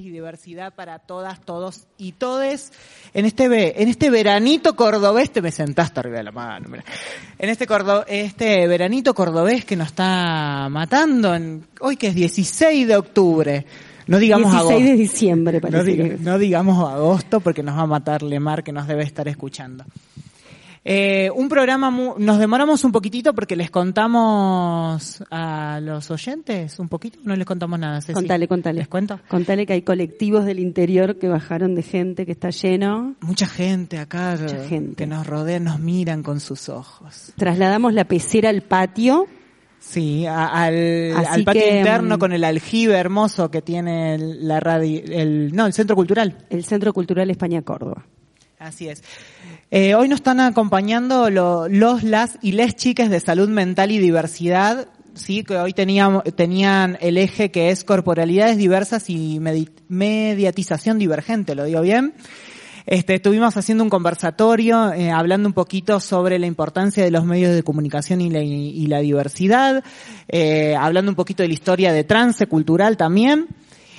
Y diversidad para todas, todos y todes. En este en este veranito cordobés, te me sentaste arriba de la mano, mira. En este cordo, este veranito cordobés que nos está matando en, hoy que es 16 de octubre. No digamos 16 agosto. de diciembre, diga- no digamos agosto porque nos va a matar Lemar que nos debe estar escuchando. Eh, un programa, mu- nos demoramos un poquitito porque les contamos a los oyentes un poquito, no les contamos nada. Ceci. Contale, contale. ¿Les cuento? Contale que hay colectivos del interior que bajaron de gente, que está lleno. Mucha gente acá Mucha gente. que nos rodea, nos miran con sus ojos. Trasladamos la pecera al patio. Sí, a- al, patio que, interno mm, con el aljibe hermoso que tiene el- la radio, el, no, el centro cultural. El Centro Cultural España Córdoba. Así es. Eh, hoy nos están acompañando lo- los, las y les chicas de salud mental y diversidad, sí, que hoy teníamos, tenían el eje que es corporalidades diversas y medi- mediatización divergente, ¿lo digo bien? Este, estuvimos haciendo un conversatorio eh, hablando un poquito sobre la importancia de los medios de comunicación y la, y la diversidad, eh, hablando un poquito de la historia de trance cultural también.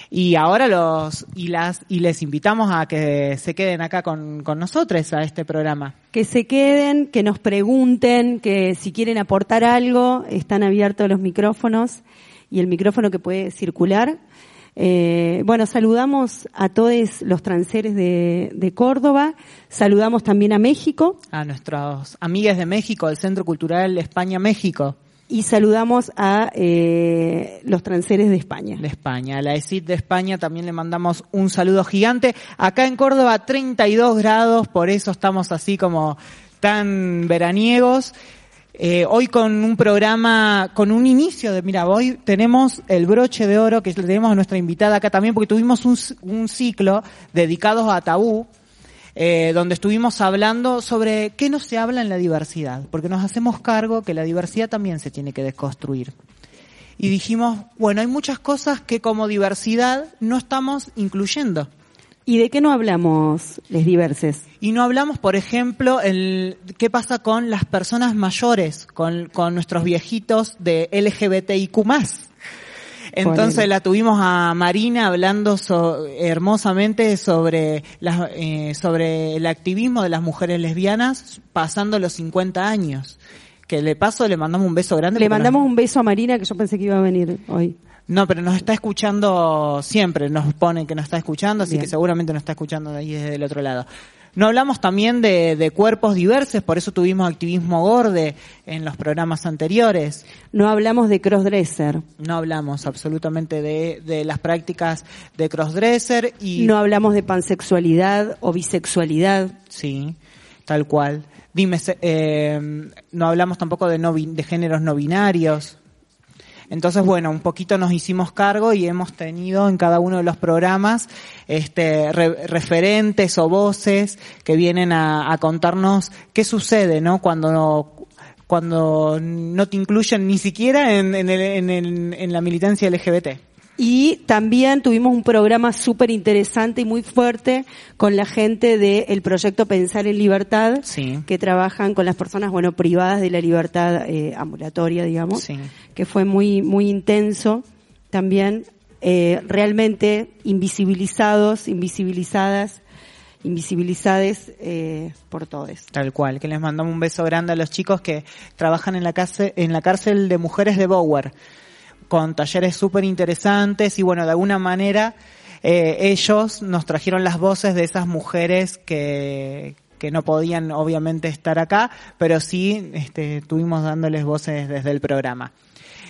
Y ahora los y las y les invitamos a que se queden acá con, con nosotros a este programa. Que se queden, que nos pregunten, que si quieren aportar algo, están abiertos los micrófonos y el micrófono que puede circular. Eh, bueno, saludamos a todos los transeres de, de Córdoba, saludamos también a México A nuestros amigues de México, del Centro Cultural España México, y saludamos a eh, los transeres de España. de España. A la ESID de España también le mandamos un saludo gigante. Acá en Córdoba 32 grados, por eso estamos así como tan veraniegos. Eh, hoy con un programa, con un inicio de, mira, hoy tenemos el broche de oro que le tenemos a nuestra invitada acá también porque tuvimos un, un ciclo dedicado a tabú, eh, donde estuvimos hablando sobre qué no se habla en la diversidad, porque nos hacemos cargo que la diversidad también se tiene que desconstruir. Y dijimos, bueno, hay muchas cosas que como diversidad no estamos incluyendo. ¿Y de qué no hablamos, les diverses? Y no hablamos, por ejemplo, el qué pasa con las personas mayores, con, con nuestros viejitos de LGBTIQ+. Entonces la tuvimos a Marina hablando so- hermosamente sobre, las, eh, sobre el activismo de las mujeres lesbianas pasando los 50 años. Que le paso, le mandamos un beso grande. Le nos- mandamos un beso a Marina, que yo pensé que iba a venir hoy. no, pero nos está escuchando siempre, nos pone que nos está escuchando, así Bien. que seguramente nos está escuchando de ahí desde el otro lado. No hablamos también de, de cuerpos diversos, por eso tuvimos activismo gorde en los programas anteriores. No hablamos de crossdresser. No hablamos absolutamente de, de las prácticas de crossdresser y No hablamos de pansexualidad o bisexualidad. sí, tal cual. Dime, eh, no hablamos tampoco de no de géneros no binarios. Entonces, bueno, un poquito nos hicimos cargo y hemos tenido en cada uno de los programas este, re- referentes o voces que vienen a, a contarnos qué sucede, ¿no? Cuando no, cuando no te incluyen ni siquiera en, en, el- en, el- en la militancia LGBT. Y también tuvimos un programa súper interesante y muy fuerte con la gente del proyecto Pensar en Libertad, Sí. que trabajan con las personas, bueno, privadas de la libertad eh, ambulatoria, digamos, Sí. que fue muy, muy intenso. También, eh, realmente invisibilizados, invisibilizadas, invisibilizades eh, por todos. Tal cual, que les mandamos un beso grande a los chicos que trabajan en la cárcel, en la cárcel de mujeres de Bower, con talleres súper interesantes y bueno, de alguna manera eh, ellos nos trajeron las voces de esas mujeres que, que no podían obviamente estar acá, pero sí este, estuvimos dándoles voces desde el programa.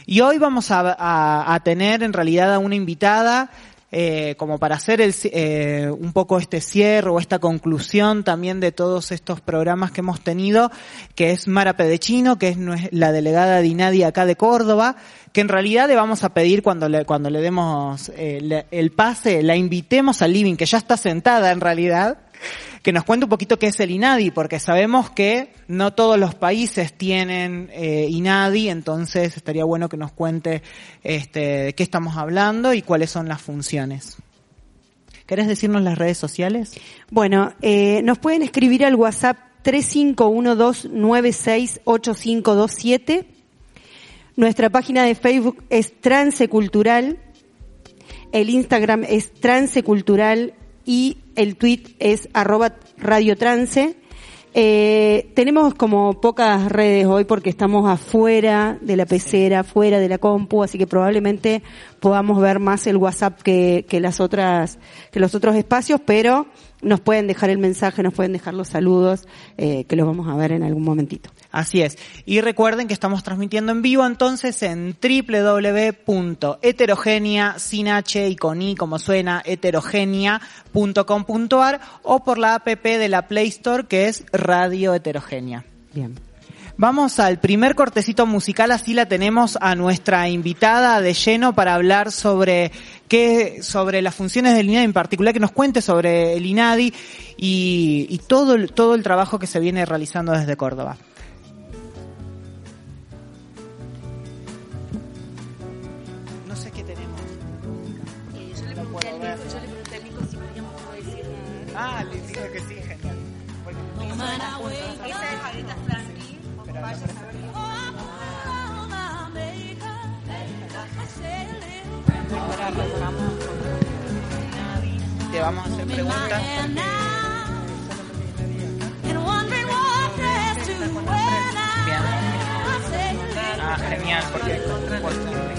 Y hoy vamos a, a- a tener en realidad a una invitada eh, como para hacer el, eh, un poco este cierre o esta conclusión también de todos estos programas que hemos tenido, que es Mara Pedechino, que es la delegada de INADI acá de Córdoba, que en realidad le vamos a pedir cuando le, cuando le demos eh, el pase, la invitemos al living, que ya está sentada en realidad, que nos cuente un poquito qué es el INADI, porque sabemos que no todos los países tienen eh, INADI, entonces estaría bueno que nos cuente este, de qué estamos hablando y cuáles son las funciones. ¿Querés decirnos las redes sociales? Bueno, eh, nos pueden escribir al WhatsApp 3512968527. Nuestra página de Facebook es Transecultural. El Instagram es Transecultural y el tweet es arroba radiotrance. Eh, tenemos como pocas redes hoy porque estamos afuera de la pecera, fuera de la compu, así que probablemente podamos ver más el WhatsApp que, que las otras, que los otros espacios, pero nos pueden dejar el mensaje, nos pueden dejar los saludos, eh, que los vamos a ver en algún momentito. Así es. Y recuerden que estamos transmitiendo en vivo entonces en www.heterogenia, sin H y con I como suena, heterogenia.com.ar o por la app de la Play Store que es Radio Heterogenia. Bien. Vamos al primer cortecito musical, así la tenemos a nuestra invitada de lleno para hablar sobre qué, sobre las funciones del INADI en particular, que nos cuente sobre el INADI y, todo el trabajo que se viene realizando desde Córdoba. Te vamos a hacer preguntas. Bien. Ah, genial, porque...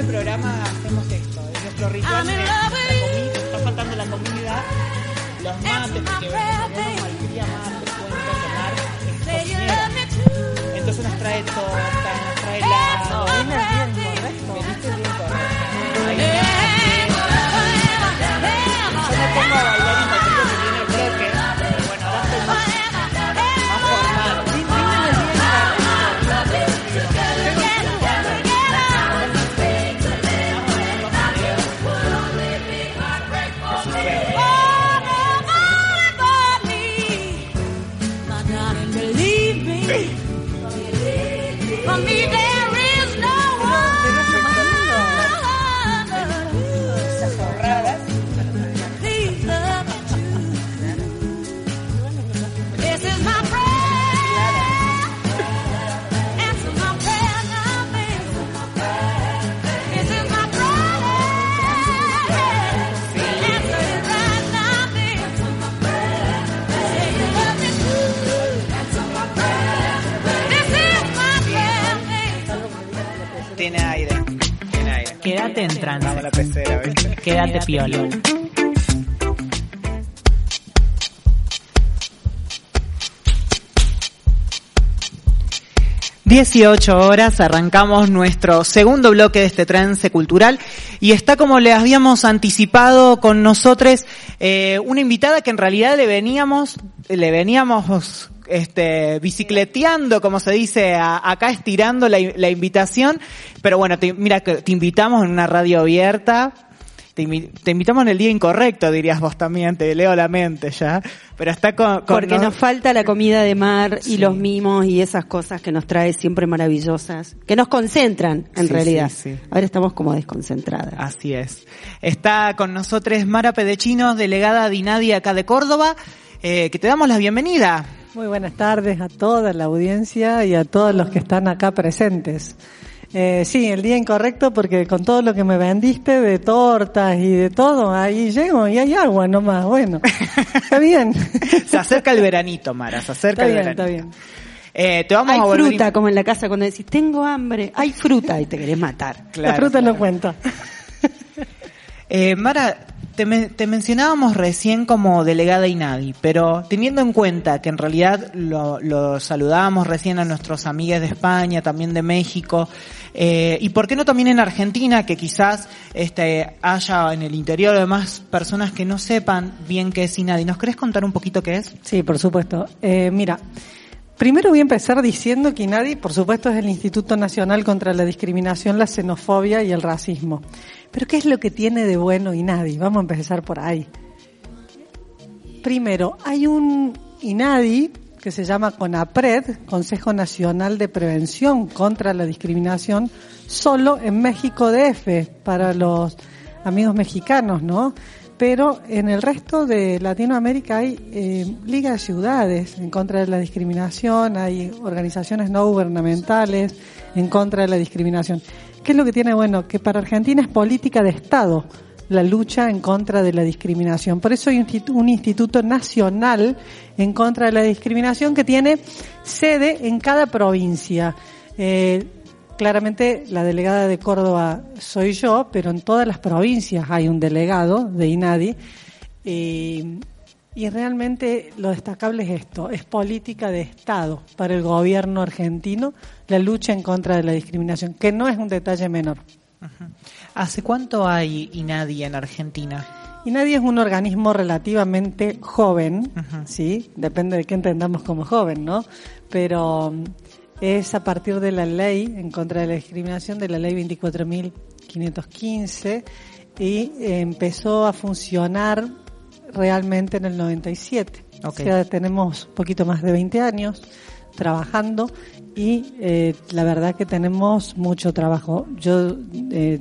programa hacemos esto. Es nuestro ritual la comida, está faltando la comida, los mates, porque tenemos al día mate, cuento, tomar, es Entonces nos trae torta, Quédate en trance. Vamos a la pecera, ¿viste? Quédate piola. 18 horas, arrancamos nuestro segundo bloque de este trance cultural y está como le habíamos anticipado con nosotros eh, una invitada que en realidad le veníamos, le veníamos este, bicicleteando, como se dice, a- acá estirando la, la invitación, pero bueno, te, mira que te invitamos en una radio abierta, te, invi- te invitamos en el día incorrecto, dirías vos también, te leo la mente ya, pero está con... con Porque nos- nos falta la comida de mar y Sí. los mimos y esas cosas que nos trae siempre maravillosas, que nos concentran en Sí, realidad. sí, sí. Ahora estamos como desconcentradas. Así es. Está con nosotros Mara Pedechinos, delegada de INADI acá de Córdoba, eh, que te damos la bienvenida. Muy buenas tardes a toda la audiencia y a todos los que están acá presentes. Eh, sí, el día incorrecto porque con todo lo que me vendiste de tortas y de todo, ahí llego y hay agua nomás. Bueno, está bien. Se acerca el veranito, Mara, se acerca Está el bien, veranito. está bien. Eh, te vamos Hay a volver fruta, como en la casa cuando decís, tengo hambre, hay fruta y te querés matar. Claro, la fruta claro. no cuenta. Eh, Mara, te, men- te mencionábamos recién como delegada INADI, pero teniendo en cuenta que en realidad lo, lo saludábamos recién a nuestros amigos de España, también de México, eh, y por qué no también en Argentina, que quizás este, haya en el interior además personas que no sepan bien qué es INADI. ¿Nos querés contar un poquito qué es? Sí, por supuesto. Eh, mira, primero voy a empezar diciendo que INADI, por supuesto, es el Instituto Nacional contra la Discriminación, la Xenofobia y el Racismo. Pero ¿qué es lo que tiene de bueno INADI? Vamos a empezar por ahí. Primero, hay un INADI que se llama CONAPRED, Consejo Nacional de Prevención contra la Discriminación, solo en México DF, para los amigos mexicanos, ¿no? Pero en el resto de Latinoamérica hay eh, ligas de ciudades en contra de la discriminación, hay organizaciones no gubernamentales en contra de la discriminación. ¿Qué es lo que tiene bueno? Que para Argentina es política de Estado la lucha en contra de la discriminación. Por eso hay un institu- un instituto nacional en contra de la discriminación que tiene sede en cada provincia. Eh, claramente la delegada de Córdoba soy yo, pero en todas las provincias hay un delegado de INADI. Y realmente lo destacable es esto, es política de Estado para el gobierno argentino la lucha en contra de la discriminación, que no es un detalle menor. ¿Hace cuánto hay INADI en Argentina? Y nadie es un organismo relativamente joven. ¿sí? Depende de qué entendamos como joven, ¿no? Pero mm, es a partir de la ley en contra de la discriminación, de la ley 24.515, y empezó a funcionar realmente en el 97. Ok. O sea, tenemos un poquito más de 20 años trabajando y eh, la verdad que tenemos mucho trabajo. Yo eh,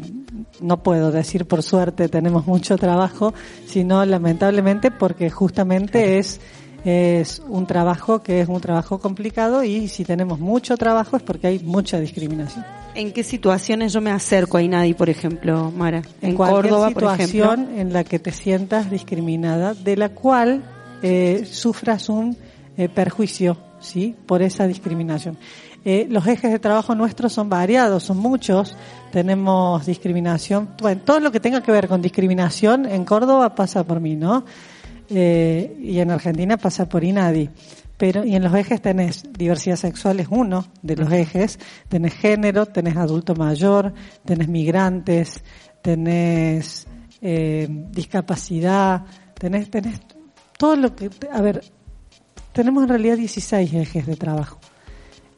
no puedo decir por suerte tenemos mucho trabajo, sino lamentablemente porque justamente es es un trabajo que es un trabajo complicado y si tenemos mucho trabajo es porque hay mucha discriminación. ¿En qué situaciones yo me acerco a INADI, por ejemplo, Mara? En, cualquier Córdoba, por situación ejemplo. en la que te sientas discriminada, de la cual eh, sufras un eh, perjuicio, ¿sí? Por esa discriminación. Eh, los ejes de trabajo nuestros son variados, son muchos. Tenemos discriminación, bueno, todo lo que tenga que ver con discriminación en Córdoba pasa por mí, ¿no? Eh, y en Argentina pasa por INADI. Pero, y en los ejes tenés diversidad sexual es uno de los ejes, tenés género, tenés adulto mayor, tenés migrantes, tenés eh, discapacidad, tenés, tenés todo lo que, a ver, tenemos en realidad 16 ejes de trabajo.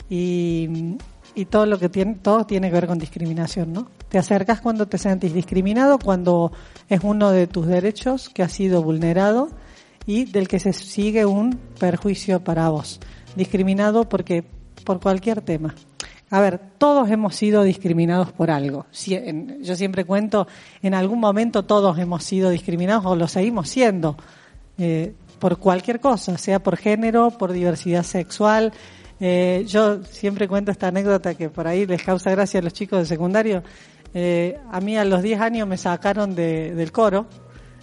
Y, y todo lo que tiene, todo tiene que ver con discriminación, ¿no? Te acercas cuando te sentís discriminado, cuando es uno de tus derechos que ha sido vulnerado y del que se sigue un perjuicio para vos. Discriminado porque, por cualquier tema. A ver, todos hemos sido discriminados por algo. Yo siempre cuento, en algún momento todos hemos sido discriminados o lo seguimos siendo. eh, por cualquier cosa, sea por género, por diversidad sexual. Eh, yo siempre cuento esta anécdota que por ahí les causa gracia a los chicos de secundario. Eh, a mí a los 10 años me sacaron de- del coro,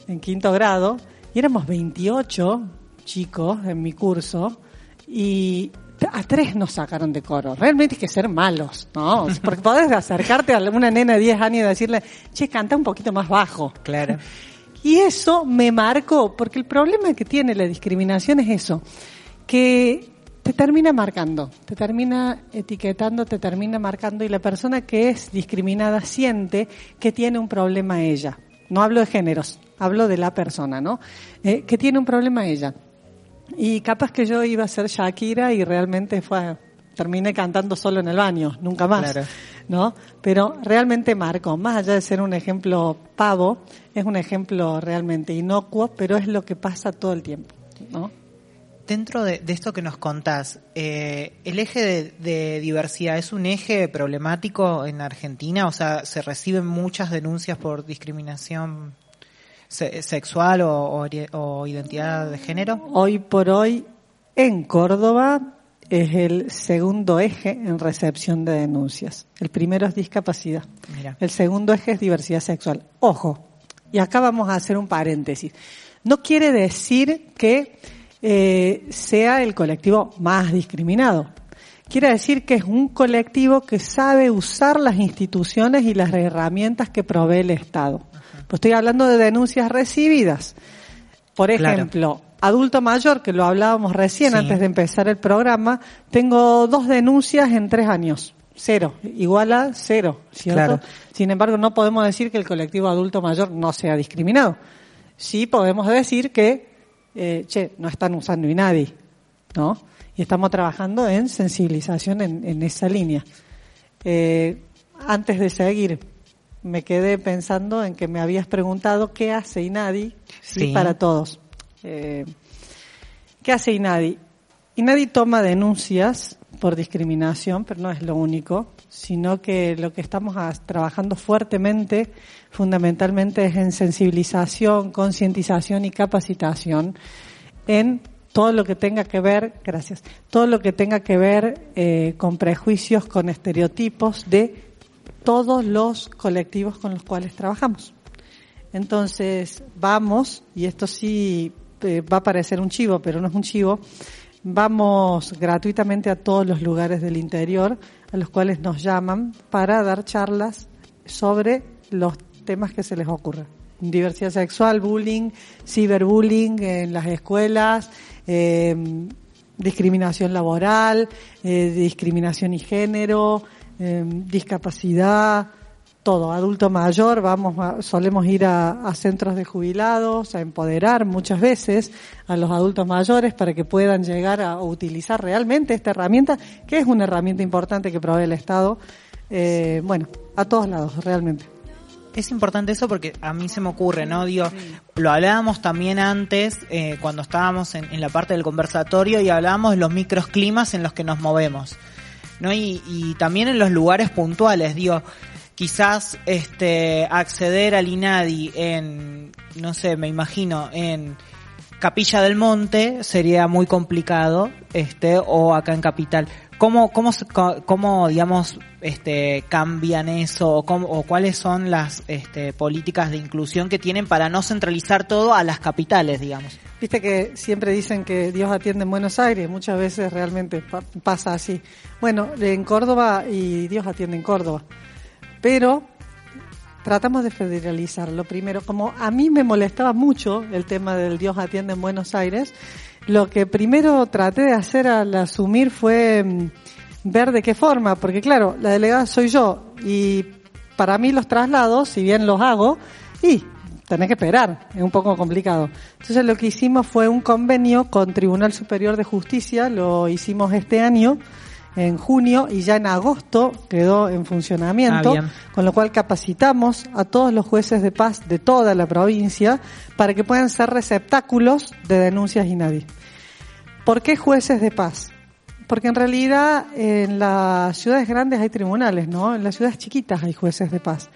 en quinto grado, y éramos 28 chicos en mi curso, y a tres nos sacaron de coro. Realmente hay que ser malos, ¿no? Porque podés acercarte a una nena de 10 años y decirle, che, canta un poquito más bajo. Claro. Y eso me marcó, porque el problema que tiene la discriminación es eso, que te termina marcando, te termina etiquetando, te termina marcando y la persona que es discriminada siente que tiene un problema ella. No hablo de géneros, hablo de la persona, ¿no? Eh, que tiene un problema ella. Y capaz que yo iba a ser Shakira y realmente fue, terminé cantando solo en el baño, nunca más. Claro. ¿No? Pero realmente marco, más allá de ser un ejemplo pavo, es un ejemplo realmente inocuo, pero es lo que pasa todo el tiempo, ¿no? Dentro de, de esto que nos contás, eh, ¿el eje de, de diversidad es un eje problemático en Argentina? O sea, ¿se reciben muchas denuncias por discriminación se- sexual o, o ori- o identidad de género? Hoy por hoy, en Córdoba, es el segundo eje en recepción de denuncias. El primero es discapacidad. Mira. El segundo eje es diversidad sexual. Ojo, y acá vamos a hacer un paréntesis. No quiere decir que eh, sea el colectivo más discriminado. Quiere decir que es un colectivo que sabe usar las instituciones y las herramientas que provee el Estado. Pues estoy hablando de denuncias recibidas. Por Claro. ejemplo, adulto mayor, que lo hablábamos recién Sí. antes de empezar el programa, tengo dos denuncias en tres años. Cero, igual a cero, ¿cierto? Claro. Sin embargo, no podemos decir que el colectivo adulto mayor no sea discriminado. Sí podemos decir que, eh, che, no están usando INADI, ¿no? Y estamos trabajando en sensibilización en, en esa línea. Eh, antes de seguir, me quedé pensando en que me habías preguntado qué hace INADI sí, Sí. para todos. Eh, ¿Qué hace INADI? INADI toma denuncias por discriminación, pero no es lo único, sino que lo que estamos trabajando fuertemente, fundamentalmente, es en sensibilización, concientización y capacitación en todo lo que tenga que ver, gracias, todo lo que tenga que ver eh, con prejuicios, con estereotipos de todos los colectivos con los cuales trabajamos. Entonces, vamos, y esto sí eh, va a parecer un chivo, pero no es un chivo, vamos gratuitamente a todos los lugares del interior a los cuales nos llaman para dar charlas sobre los temas que se les ocurra. Diversidad sexual, bullying, ciberbullying en las escuelas, eh, discriminación laboral, eh, discriminación y género, eh, discapacidad, todo, adulto mayor, vamos solemos ir a, a centros de jubilados, a empoderar muchas veces a los adultos mayores para que puedan llegar a utilizar realmente esta herramienta, que es una herramienta importante que provee el Estado, eh, bueno, a todos lados, realmente. Es importante eso porque a mí se me ocurre, ¿no? Digo, lo hablábamos también antes, eh, cuando estábamos en, en la parte del conversatorio y hablábamos de los microclimas en los que nos movemos, ¿no? Y, y también en los lugares puntuales, digo, quizás este acceder al INADI en, no sé, me imagino, en Capilla del Monte sería muy complicado, este, o acá en Capital. ¿Cómo, cómo, cómo digamos, este, cambian eso, o, cómo- o cuáles son las, este, políticas de inclusión que tienen para no centralizar todo a las capitales, digamos? Viste que siempre dicen que Dios atiende en Buenos Aires, muchas veces realmente pa- pasa así. Bueno, en Córdoba y Dios atiende en Córdoba. Pero tratamos de federalizarlo primero. Como a mí me molestaba mucho el tema del Dios atiende en Buenos Aires, lo que primero traté de hacer al asumir fue mm, ver de qué forma, porque claro, la delegada soy yo y para mí los traslados, si bien los hago, y tenés que esperar, es un poco complicado. Entonces lo que hicimos fue un convenio con Tribunal Superior de Justicia, lo hicimos este año, en junio, y ya en agosto quedó en funcionamiento, Ah, con lo cual capacitamos a todos los jueces de paz de toda la provincia para que puedan ser receptáculos de denuncias y nadie. ¿Por qué jueces de paz? Porque en realidad en las ciudades grandes hay tribunales, ¿no? En las ciudades chiquitas hay jueces de paz.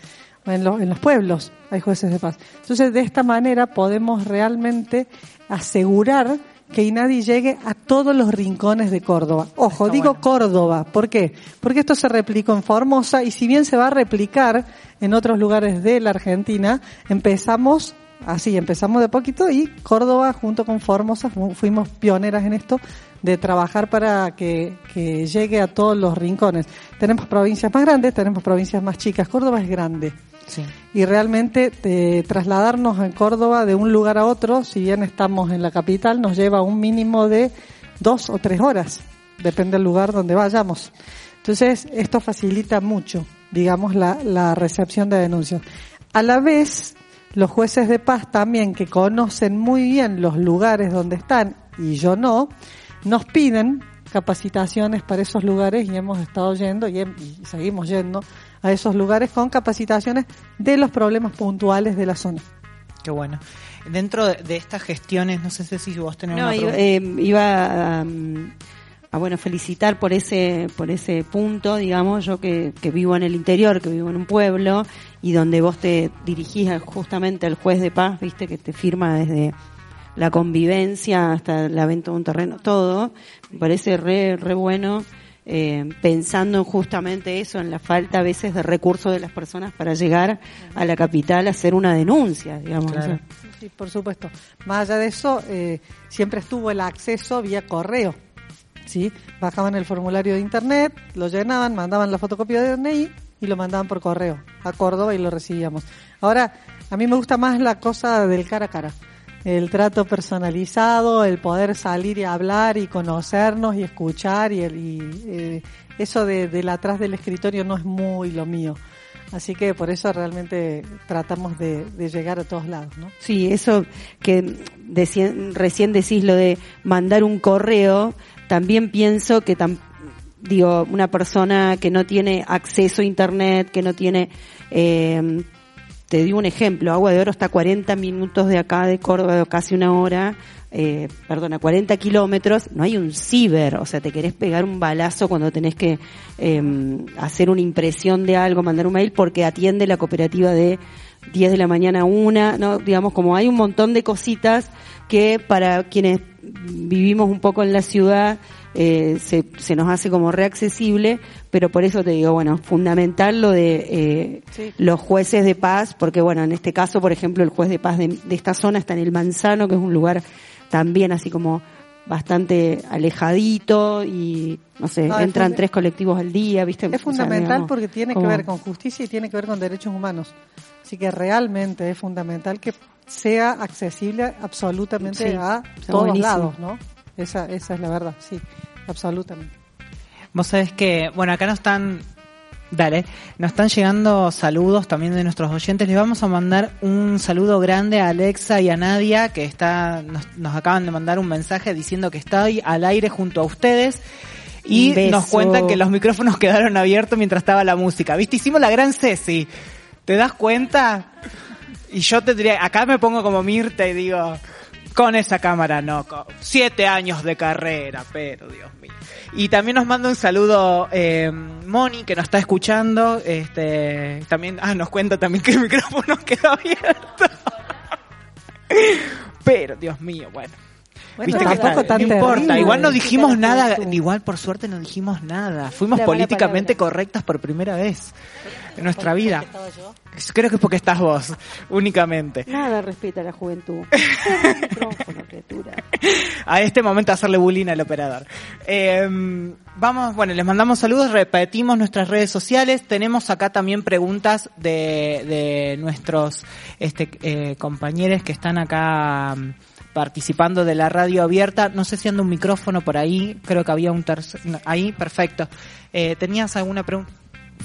En, lo- en los pueblos hay jueces de paz. Entonces, de esta manera podemos realmente asegurar que INADI llegue a todos los rincones de Córdoba. Ojo, Está digo bueno. Córdoba. ¿Por qué? Porque esto se replicó en Formosa y si bien se va a replicar en otros lugares de la Argentina, empezamos así, empezamos de poquito y Córdoba junto con Formosa fu- fuimos pioneras en esto de trabajar para que, que llegue a todos los rincones. Tenemos provincias más grandes, tenemos provincias más chicas. Córdoba es grande. Sí. Y realmente eh, trasladarnos en Córdoba de un lugar a otro, si bien estamos en la capital, nos lleva un mínimo de dos o tres horas, depende del lugar donde vayamos. Entonces, esto facilita mucho, digamos, la, la recepción de denuncias. A la vez, los jueces de paz también, que conocen muy bien los lugares donde están, y yo no, nos piden capacitaciones para esos lugares y hemos estado yendo y, y seguimos yendo a esos lugares con capacitaciones de los problemas puntuales de la zona. Qué bueno. Dentro de, de estas gestiones, no sé si vos tenés No, una iba, pregunta. eh, iba a, a, bueno felicitar por ese por ese punto, digamos, yo que, que vivo en el interior, que vivo en un pueblo y donde vos te dirigís justamente al juez de paz, viste que te firma desde la convivencia hasta la venta de un terreno, todo, me parece re re bueno. eh, pensando en justamente eso, en la falta a veces de recursos de las personas para llegar a la capital a hacer una denuncia, digamos. Claro. Sí, por supuesto. Más allá de eso, eh, siempre estuvo el acceso vía correo. ¿sí? Bajaban el formulario de internet, lo llenaban, mandaban la fotocopia de DNI y lo mandaban por correo a Córdoba y lo recibíamos. Ahora, a mí me gusta más la cosa del cara a cara. El trato personalizado, el poder salir y hablar y conocernos y escuchar y, el, y eh, eso de, del atrás del escritorio no es muy lo mío. Así que por eso realmente tratamos de, de llegar a todos lados, ¿no? Sí, eso que deci- recién decís lo de mandar un correo, también pienso que tam- digo, una persona que no tiene acceso a internet, que no tiene eh, te digo un ejemplo, Agua de Oro está a 40 minutos de acá de Córdoba, casi una hora, eh, perdón, a 40 kilómetros, no hay un ciber, o sea, te querés pegar un balazo cuando tenés que eh, hacer una impresión de algo, mandar un mail, porque atiende la cooperativa de 10 de la mañana a una, ¿no? Digamos, como hay un montón de cositas que para quienes vivimos un poco en la ciudad, eh, se, se nos hace como reaccesible, pero por eso te digo, bueno, fundamental lo de eh, Sí. los jueces de paz, porque bueno, en este caso, por ejemplo, el juez de paz de, de esta zona está en el Manzano, que es un lugar también así como bastante alejadito y no sé, No, entran tres colectivos al día, ¿viste? O Es sea, fundamental digamos, porque tiene que ver con justicia y tiene que ver con derechos humanos. Así que realmente es fundamental que sea accesible absolutamente Sí, a todos buenísimo. lados, ¿no? Esa, esa es la verdad, sí, absolutamente. Vos sabés que, bueno, acá nos están, dale, nos están llegando saludos también de nuestros oyentes. Les vamos a mandar un saludo grande a Alexa y a Nadia, que está, nos, nos acaban de mandar un mensaje diciendo que estoy al aire junto a ustedes. Y nos cuentan que los micrófonos quedaron abiertos mientras estaba la música. ¿Viste? Hicimos la gran Ceci. ¿Te das cuenta? Y yo tendría, acá me pongo como Mirta y digo, con esa cámara no, siete años de carrera, pero Dios mío. Y también nos manda un saludo eh, Moni, que nos está escuchando, este, también, ah, nos cuenta también que el micrófono quedó abierto. Pero, Dios mío, bueno. Bueno, Viste que está- tan no importa, terrible. igual no dijimos nada, igual por suerte no dijimos nada. Fuimos La políticamente correctas por primera vez en nuestra vida. Creo que es porque estás vos, únicamente. Nada respeta a la juventud. El micrófono, criatura. A este momento hacerle bullying al operador. Eh, vamos, bueno, les mandamos saludos, repetimos nuestras redes sociales. Tenemos acá también preguntas de, de nuestros este, eh, compañeros que están acá participando de la radio abierta. No sé si anda un micrófono por ahí, creo que había un tercer... no, ahí, perfecto. Eh, ¿Tenías alguna pregunta?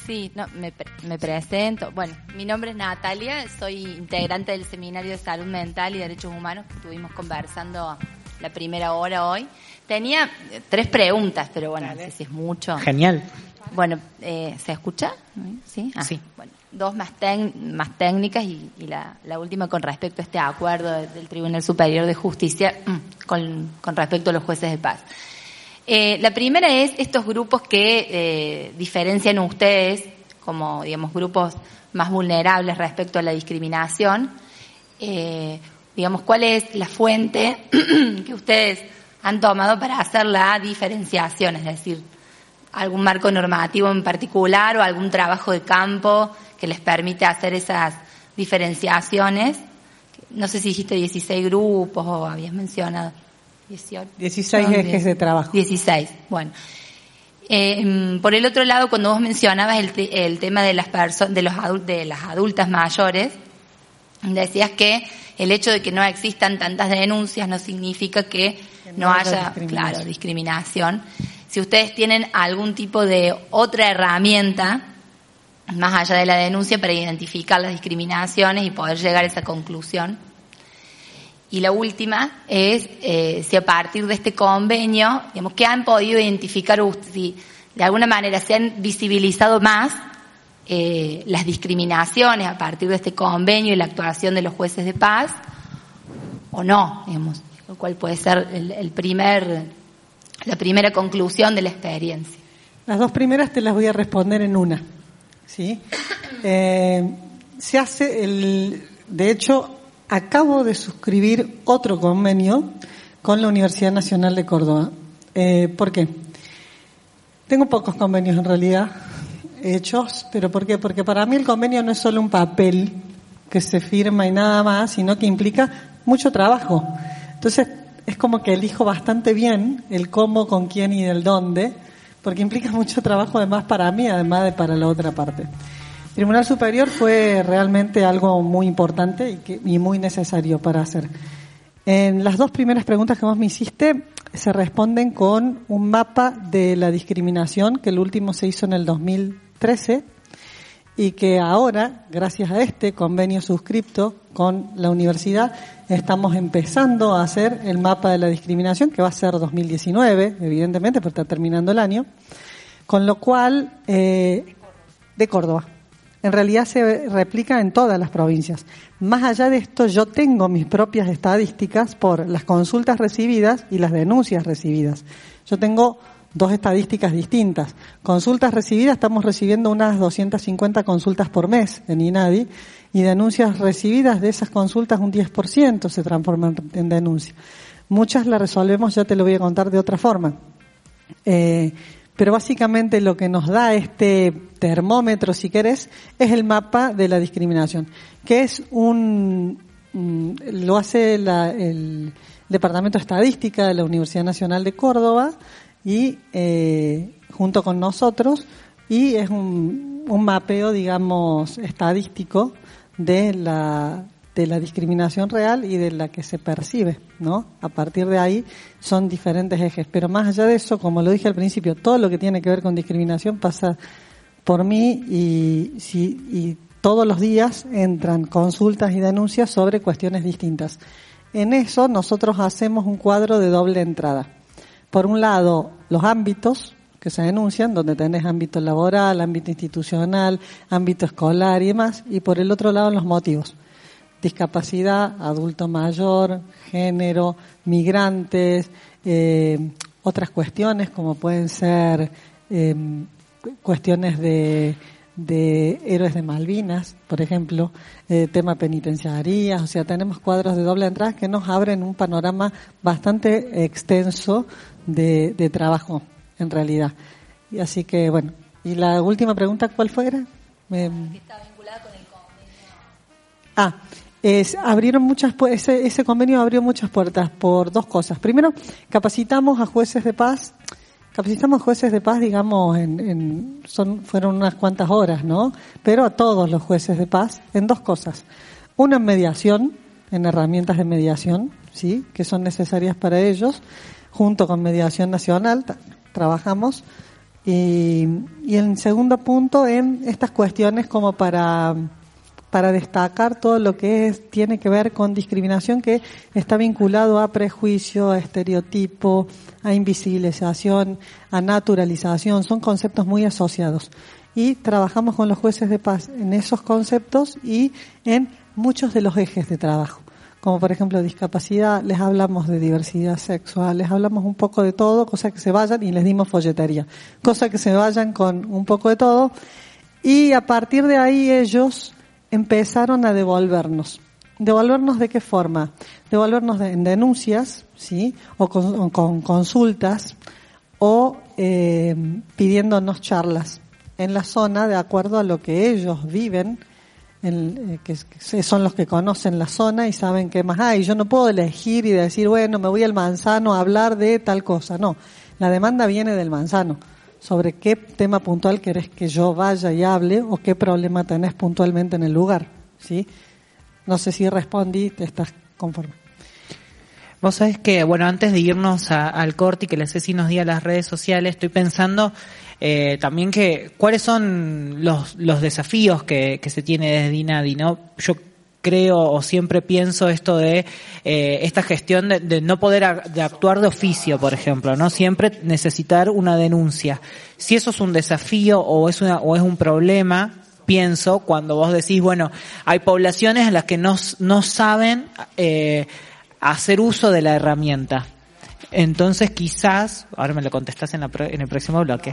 Sí, no, me, pre- me presento. Bueno, mi nombre es Natalia, soy integrante del Seminario de Salud Mental y Derechos Humanos que estuvimos conversando la primera hora hoy. Tenía tres preguntas, pero bueno, no sé si es mucho. Genial. Bueno, eh, ¿se escucha? ¿Sí? Ah, Sí. Bueno, dos más, más técnicas y, la, última con respecto a este acuerdo de- del Tribunal Superior de Justicia mm, con, con respecto a los jueces de paz. Eh, la primera es estos grupos que eh, diferencian ustedes como, digamos, grupos más vulnerables respecto a la discriminación. Eh, digamos, ¿cuál es la fuente que ustedes han tomado para hacer la diferenciación? Es decir, algún marco normativo en particular o algún trabajo de campo que les permite hacer esas diferenciaciones. No sé si dijiste 16 grupos o habías mencionado. 18. 16 Son ejes de trabajo. 16, bueno. Eh, por el otro lado, cuando vos mencionabas el, te- el tema de las personas, de los de las adultas mayores, decías que el hecho de que no existan tantas denuncias no significa que, no no haya haya, discriminación. claro, discriminación. Si ustedes tienen algún tipo de otra herramienta, más allá de la denuncia, para identificar las discriminaciones y poder llegar a esa conclusión. Y la última es eh, si a partir de este convenio, digamos, que han podido identificar si de alguna manera se han visibilizado más eh, las discriminaciones a partir de este convenio y la actuación de los jueces de paz, o no, digamos, lo cual puede ser el primer, la primera conclusión de la experiencia. Las dos primeras te las voy a responder en una. ¿Sí? Eh, se hace el, de hecho, acabo de suscribir otro convenio con la Universidad Nacional de Córdoba. Eh, ¿Por qué? Tengo pocos convenios en realidad hechos, pero ¿por qué? Porque para mí el convenio no es solo un papel que se firma y nada más, sino que implica mucho trabajo. Entonces, es como que elijo bastante bien el cómo, con quién y del dónde, porque implica mucho trabajo además para mí, además de para la otra parte. Tribunal Superior fue realmente algo muy importante y, que, y muy necesario para hacer. En las dos primeras preguntas que vos me hiciste se responden con un mapa de la discriminación que el último se hizo en el 2013 y que ahora, gracias a este convenio suscripto con la universidad, estamos empezando a hacer el mapa de la discriminación, que va a ser 2019, evidentemente, porque está terminando el año, con lo cual, eh, de Córdoba. En realidad se replica en todas las provincias. Más allá de esto, yo tengo mis propias estadísticas por las consultas recibidas y las denuncias recibidas. Yo tengo dos estadísticas distintas. Consultas recibidas, estamos recibiendo unas 250 consultas por mes en INADI y denuncias recibidas de esas consultas un 10% se transforman en denuncia. Muchas las resolvemos, ya te lo voy a contar de otra forma. Eh, pero básicamente lo que nos da este termómetro, si querés, es el mapa de la discriminación, que es un, mm, lo hace la- el Departamento de Estadística de la Universidad Nacional de Córdoba y eh, junto con nosotros y es un, un mapeo, digamos, estadístico de la de la discriminación real y de la que se percibe, ¿no? A partir de ahí son diferentes ejes, pero más allá de eso, como lo dije al principio, todo lo que tiene que ver con discriminación pasa por mí y, si, y todos los días entran consultas y denuncias sobre cuestiones distintas. En eso nosotros hacemos un cuadro de doble entrada. Por un lado, los ámbitos que se denuncian, donde tenés ámbito laboral, ámbito institucional, ámbito escolar y demás, y por el otro lado los motivos. Discapacidad, adulto mayor, género, migrantes, eh, otras cuestiones como pueden ser eh, cuestiones de, de héroes de Malvinas, por ejemplo, eh, tema penitenciarías, o sea, tenemos cuadros de doble entrada que nos abren un panorama bastante extenso de, de trabajo, en realidad. Y así que, bueno, y la última pregunta, ¿cuál fuera? Me- Ah, es, abrieron muchas ese, ese convenio abrió muchas puertas por dos cosas. Primero, capacitamos a jueces de paz. Capacitamos jueces de paz, digamos, en, en- son, fueron unas cuantas horas, ¿no? Pero a todos los jueces de paz en dos cosas. Una en mediación, en herramientas de mediación, ¿sí? Que son necesarias para ellos. Junto con mediación nacional trabajamos. Y, y en segundo punto, en estas cuestiones como para para destacar todo lo que es, tiene que ver con discriminación que está vinculado a prejuicio, a estereotipo, a invisibilización, a naturalización, son conceptos muy asociados. Y trabajamos con los jueces de paz en esos conceptos y en muchos de los ejes de trabajo. Como por ejemplo discapacidad, les hablamos de diversidad sexual, les hablamos un poco de todo, cosa que se vayan y les dimos folletería. Cosa que se vayan con un poco de todo. Y a partir de ahí ellos empezaron a devolvernos. ¿Devolvernos de qué forma? Devolvernos de- en denuncias, ¿sí? O con, o con consultas, o eh, pidiéndonos charlas en la zona de acuerdo a lo que ellos viven en- eh, que, son los que conocen la zona y saben qué más hay. Yo no puedo elegir y decir, bueno, me voy al manzano a hablar de tal cosa. No, la demanda viene del manzano. Sobre qué tema puntual querés que yo vaya y hable o qué problema tenés puntualmente en el lugar. ¿sí? No sé si respondí, te estás conforme. Vos sabés que, bueno, antes de irnos al corte y que la Ceci nos diga las redes sociales, estoy pensando eh, también que cuáles son los, los desafíos que, que se tiene desde Dinadi, ¿no? Yo creo o siempre pienso esto de eh, esta gestión de, de no poder a- de actuar de oficio, por ejemplo, ¿no? Siempre necesitar una denuncia. Si eso es un desafío o es una, o es un problema, pienso cuando vos decís, bueno, hay poblaciones en las que no, no saben eh, hacer uso de la herramienta. Entonces quizás, ahora me lo contestás en, la en el próximo bloque.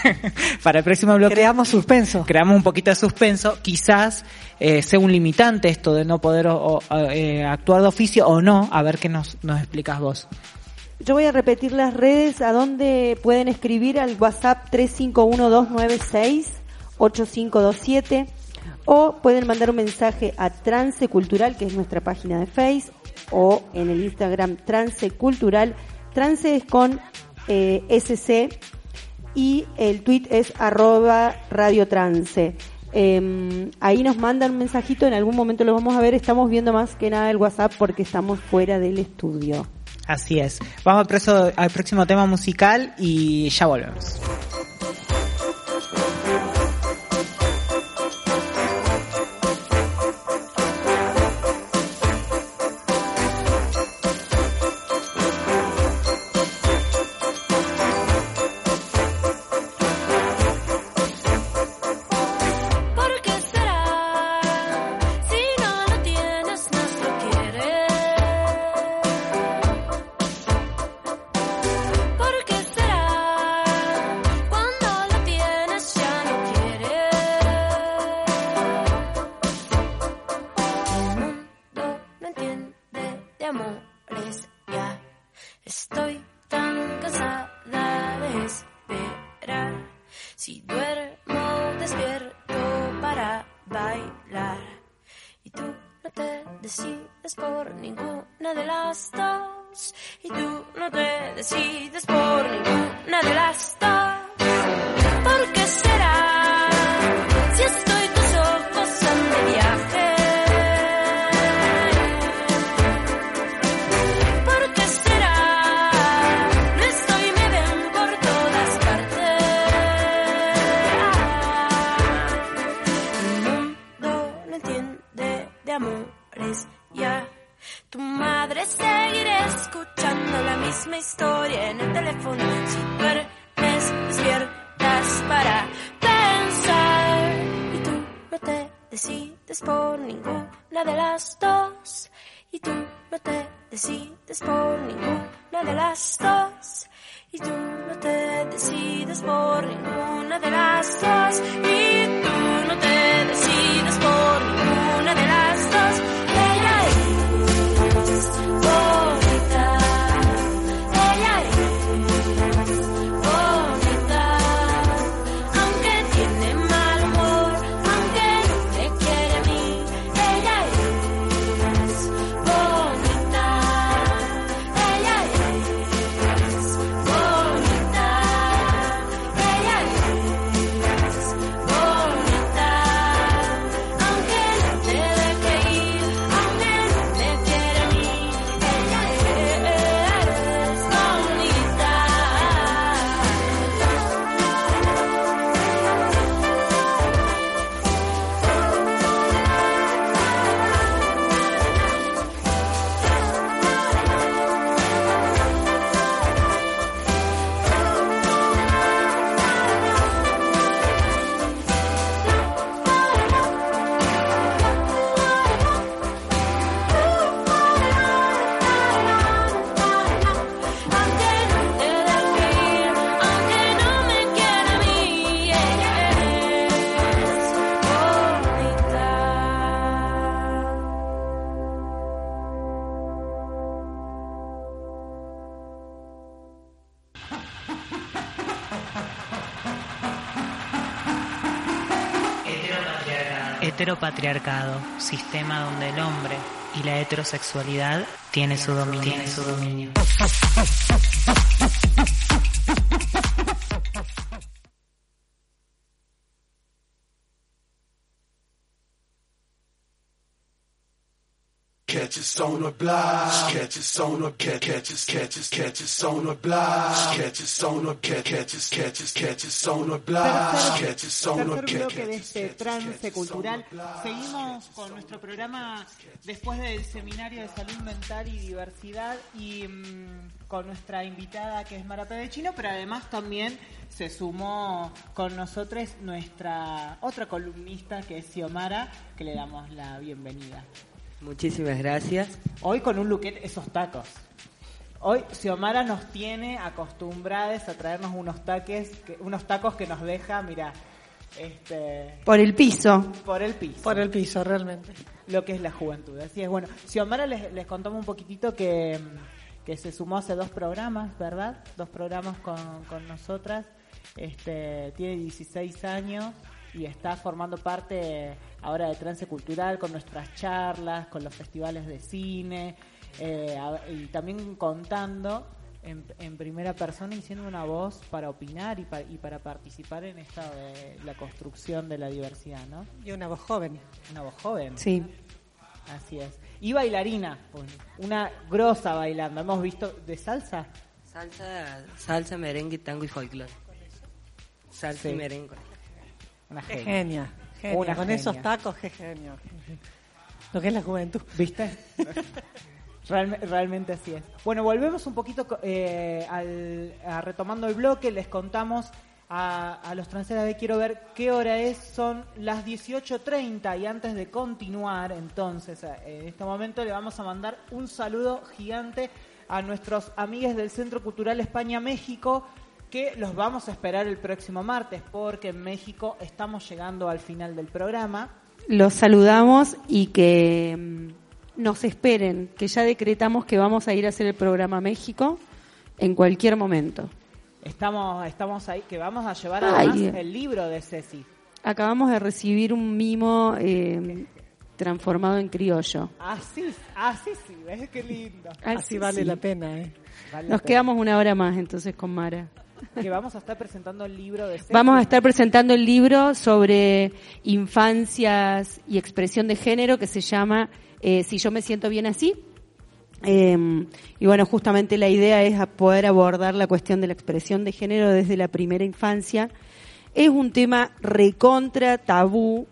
Para el próximo bloque Creamos suspenso. creamos un poquito de suspenso, quizás eh, sea un limitante esto de no poder o- o, eh, actuar de oficio o no, a ver qué nos, nos explicas vos. Yo voy a repetir las redes a donde pueden escribir al WhatsApp 351-296-8527 o pueden mandar un mensaje a Trance Cultural, que es nuestra página de Face, o en el Instagram Trance Cultural. Trance es con eh, SC y el tweet es arroba Radio Trance. Eh, ahí nos mandan un mensajito, en algún momento lo vamos a ver, estamos viendo más que nada el WhatsApp porque estamos fuera del estudio. Así es. Vamos al próximo tema musical y ya volvemos. Heteropatriarcado, sistema donde el hombre y la heterosexualidad tiene su dominio. Tiene su dominio. Block. Catch us on the catch catch us catch us catch us on the block. Catch us on the catch catch us catch us catch us on the block. Catch us on the Tercer bloque de este trance cultural. Seguimos con nuestro programa después del seminario de salud mental y diversidad y mm, con nuestra invitada que es Mara Chino, pero además también se sumó con nosotros nuestra otra columnista que es Xiomara, que le damos la bienvenida. Muchísimas gracias. Hoy con un look esos tacos. Hoy Xiomara nos tiene acostumbrados a traernos unos taques, que- unos tacos que nos deja, mira, este, Por el piso. por el piso. Por el piso, realmente. Lo que es la juventud. Así es, bueno, Xiomara les, les contamos un poquitito que, que se sumó hace dos programas, ¿verdad? Dos programas con, con nosotras. Este, tiene 16 años y está formando parte ahora de Trance Cultural con nuestras charlas, con los festivales de cine eh, y también contando en, en primera persona y siendo una voz para opinar y, pa- y para participar en esta de la construcción de la diversidad, ¿no? Y una voz joven. Una voz joven. Sí. Así es. Y bailarina, pues, una grosa bailando. Hemos visto de salsa. Salsa, salsa, merengue, tango y folclore. Salsa y merengue. Una Qué genia. genia. Una Con genia. esos tacos, qué genio. Lo que es la juventud. ¿Viste? Realme- realmente así es. Bueno, volvemos un poquito eh, al, a retomando el bloque. Les contamos a, a los transeras de Quiero ver qué hora es. Son las 18.30 y antes de continuar, entonces, eh, en este momento le vamos a mandar un saludo gigante a nuestros amigos del Centro Cultural España-México que los vamos a esperar el próximo martes porque en México estamos llegando al final del programa. Los saludamos y que mm, nos esperen, que ya decretamos que vamos a ir a hacer el programa a México en cualquier momento. Estamos, estamos ahí, que vamos a llevar Ay. además el libro de Ceci. Acabamos de recibir un mimo eh, transformado en criollo. Así, así sí, ¿ves qué lindo? Así sí, vale sí. la pena, ¿eh? Vale la Nos pena. quedamos una hora más entonces con Mara. Vamos a estar presentando el libro de Ceci. Vamos a estar presentando el libro sobre infancias y expresión de género que se llama eh, Si yo me siento bien así. Eh, y bueno, justamente la idea es poder abordar la cuestión de la expresión de género desde la primera infancia. Es un tema recontra tabú,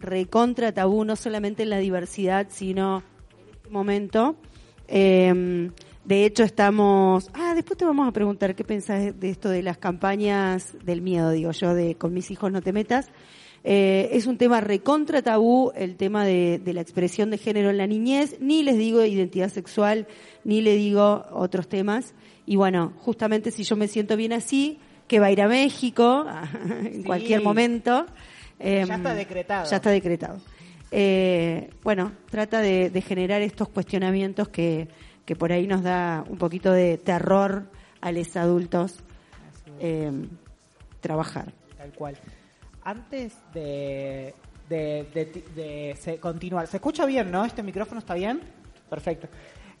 recontra tabú, no solamente en la diversidad, sino en este momento. Eh, de hecho, estamos. Ah, después te vamos a preguntar qué pensás de esto de las campañas del miedo, digo yo, de con mis hijos no te metas. Eh, es un tema recontra tabú el tema de, de la expresión de género en la niñez, ni les digo identidad sexual, ni le digo otros temas. Y bueno, justamente si yo me siento bien así, que va a ir a México en Sí. cualquier momento. Em, Ya está decretado. Ya está decretado. Eh, bueno, trata de, de generar estos cuestionamientos que, que por ahí nos da un poquito de terror a los adultos em, trabajar. Tal cual. Antes de, de, de- continuar, ¿se escucha bien, no? ¿Este micrófono está bien? Perfecto.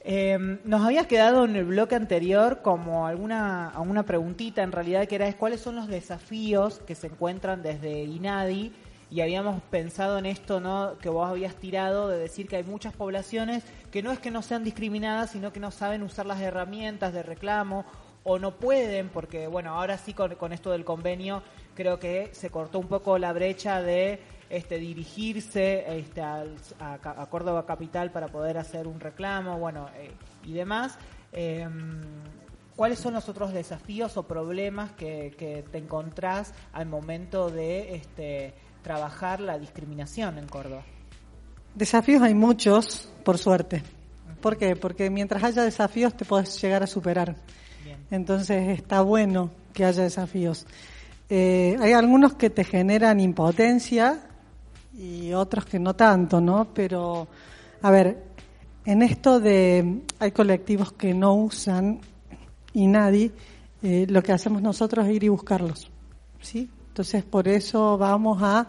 Eh, nos había quedado en el bloque anterior como alguna, alguna preguntita en realidad que era es cuáles son los desafíos que se encuentran desde INADI y habíamos pensado en esto no que vos habías tirado de decir que hay muchas poblaciones que no es que no sean discriminadas sino que no saben usar las herramientas de reclamo o no pueden porque bueno ahora sí con, con esto del convenio creo que se cortó un poco la brecha de este dirigirse este, a, Córdoba capital para poder hacer un reclamo bueno eh, y demás. Eh, ¿Cuáles son los otros desafíos o problemas que, que te encontrás al momento de este, trabajar la discriminación en Córdoba? Desafíos hay muchos, por suerte. ¿Por qué? Porque mientras haya desafíos te puedes llegar a superar. Bien. Entonces está bueno que haya desafíos. Eh, hay algunos que te generan impotencia y otros que no tanto, ¿no? Pero, a ver, en esto de hay colectivos que no usan y nadie, eh, lo que hacemos nosotros es ir y buscarlos, ¿sí? Entonces por eso vamos a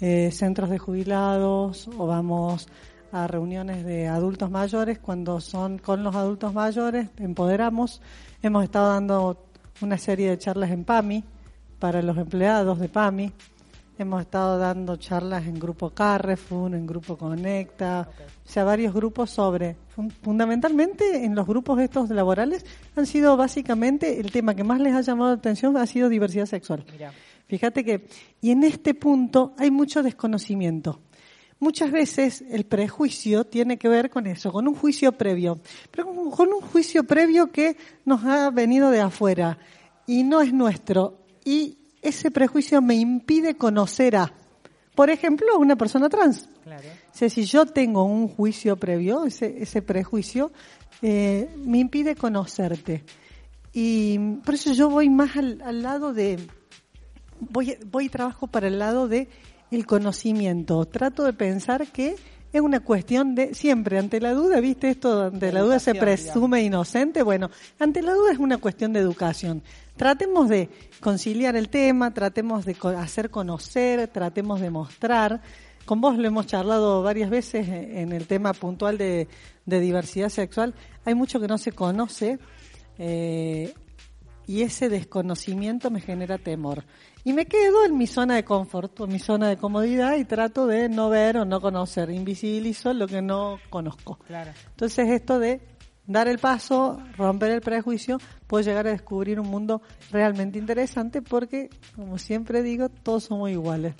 eh, centros de jubilados o vamos a reuniones de adultos mayores. Cuando son con los adultos mayores, empoderamos. Hemos estado dando una serie de charlas en PAMI para los empleados de PAMI. Hemos estado dando charlas en Grupo Carrefour, en Grupo Conecta, o sea, varios grupos sobre, fun- fundamentalmente en los grupos estos laborales han sido básicamente, el tema que más les ha llamado la atención ha sido diversidad sexual. Fíjate que, y en este punto hay mucho desconocimiento. Muchas veces el prejuicio tiene que ver con eso, con un juicio previo, pero con un juicio previo que nos ha venido de afuera y no es nuestro. Y ese prejuicio me impide conocer a, por ejemplo, una persona trans. O sea, si yo tengo un juicio previo, ese, ese prejuicio, eh, me impide conocerte. Y por eso yo voy más al, al lado de, voy, voy y trabajo para el lado de el conocimiento. Trato de pensar que es una cuestión de siempre ante la duda, viste esto, ante la duda se presume inocente. Bueno, ante la duda es una cuestión de educación. Tratemos de conciliar el tema, tratemos de hacer conocer, tratemos de mostrar. Con vos lo hemos charlado varias veces en el tema puntual de, de diversidad sexual. Hay mucho que no se conoce. eh, y ese desconocimiento me genera temor. Y me quedo en mi zona de confort, en mi zona de comodidad y trato de no ver o no conocer, invisibilizo lo que no conozco. Claro. Entonces esto de dar el paso, romper el prejuicio, puedo llegar a descubrir un mundo realmente interesante porque, como siempre digo, todos somos iguales.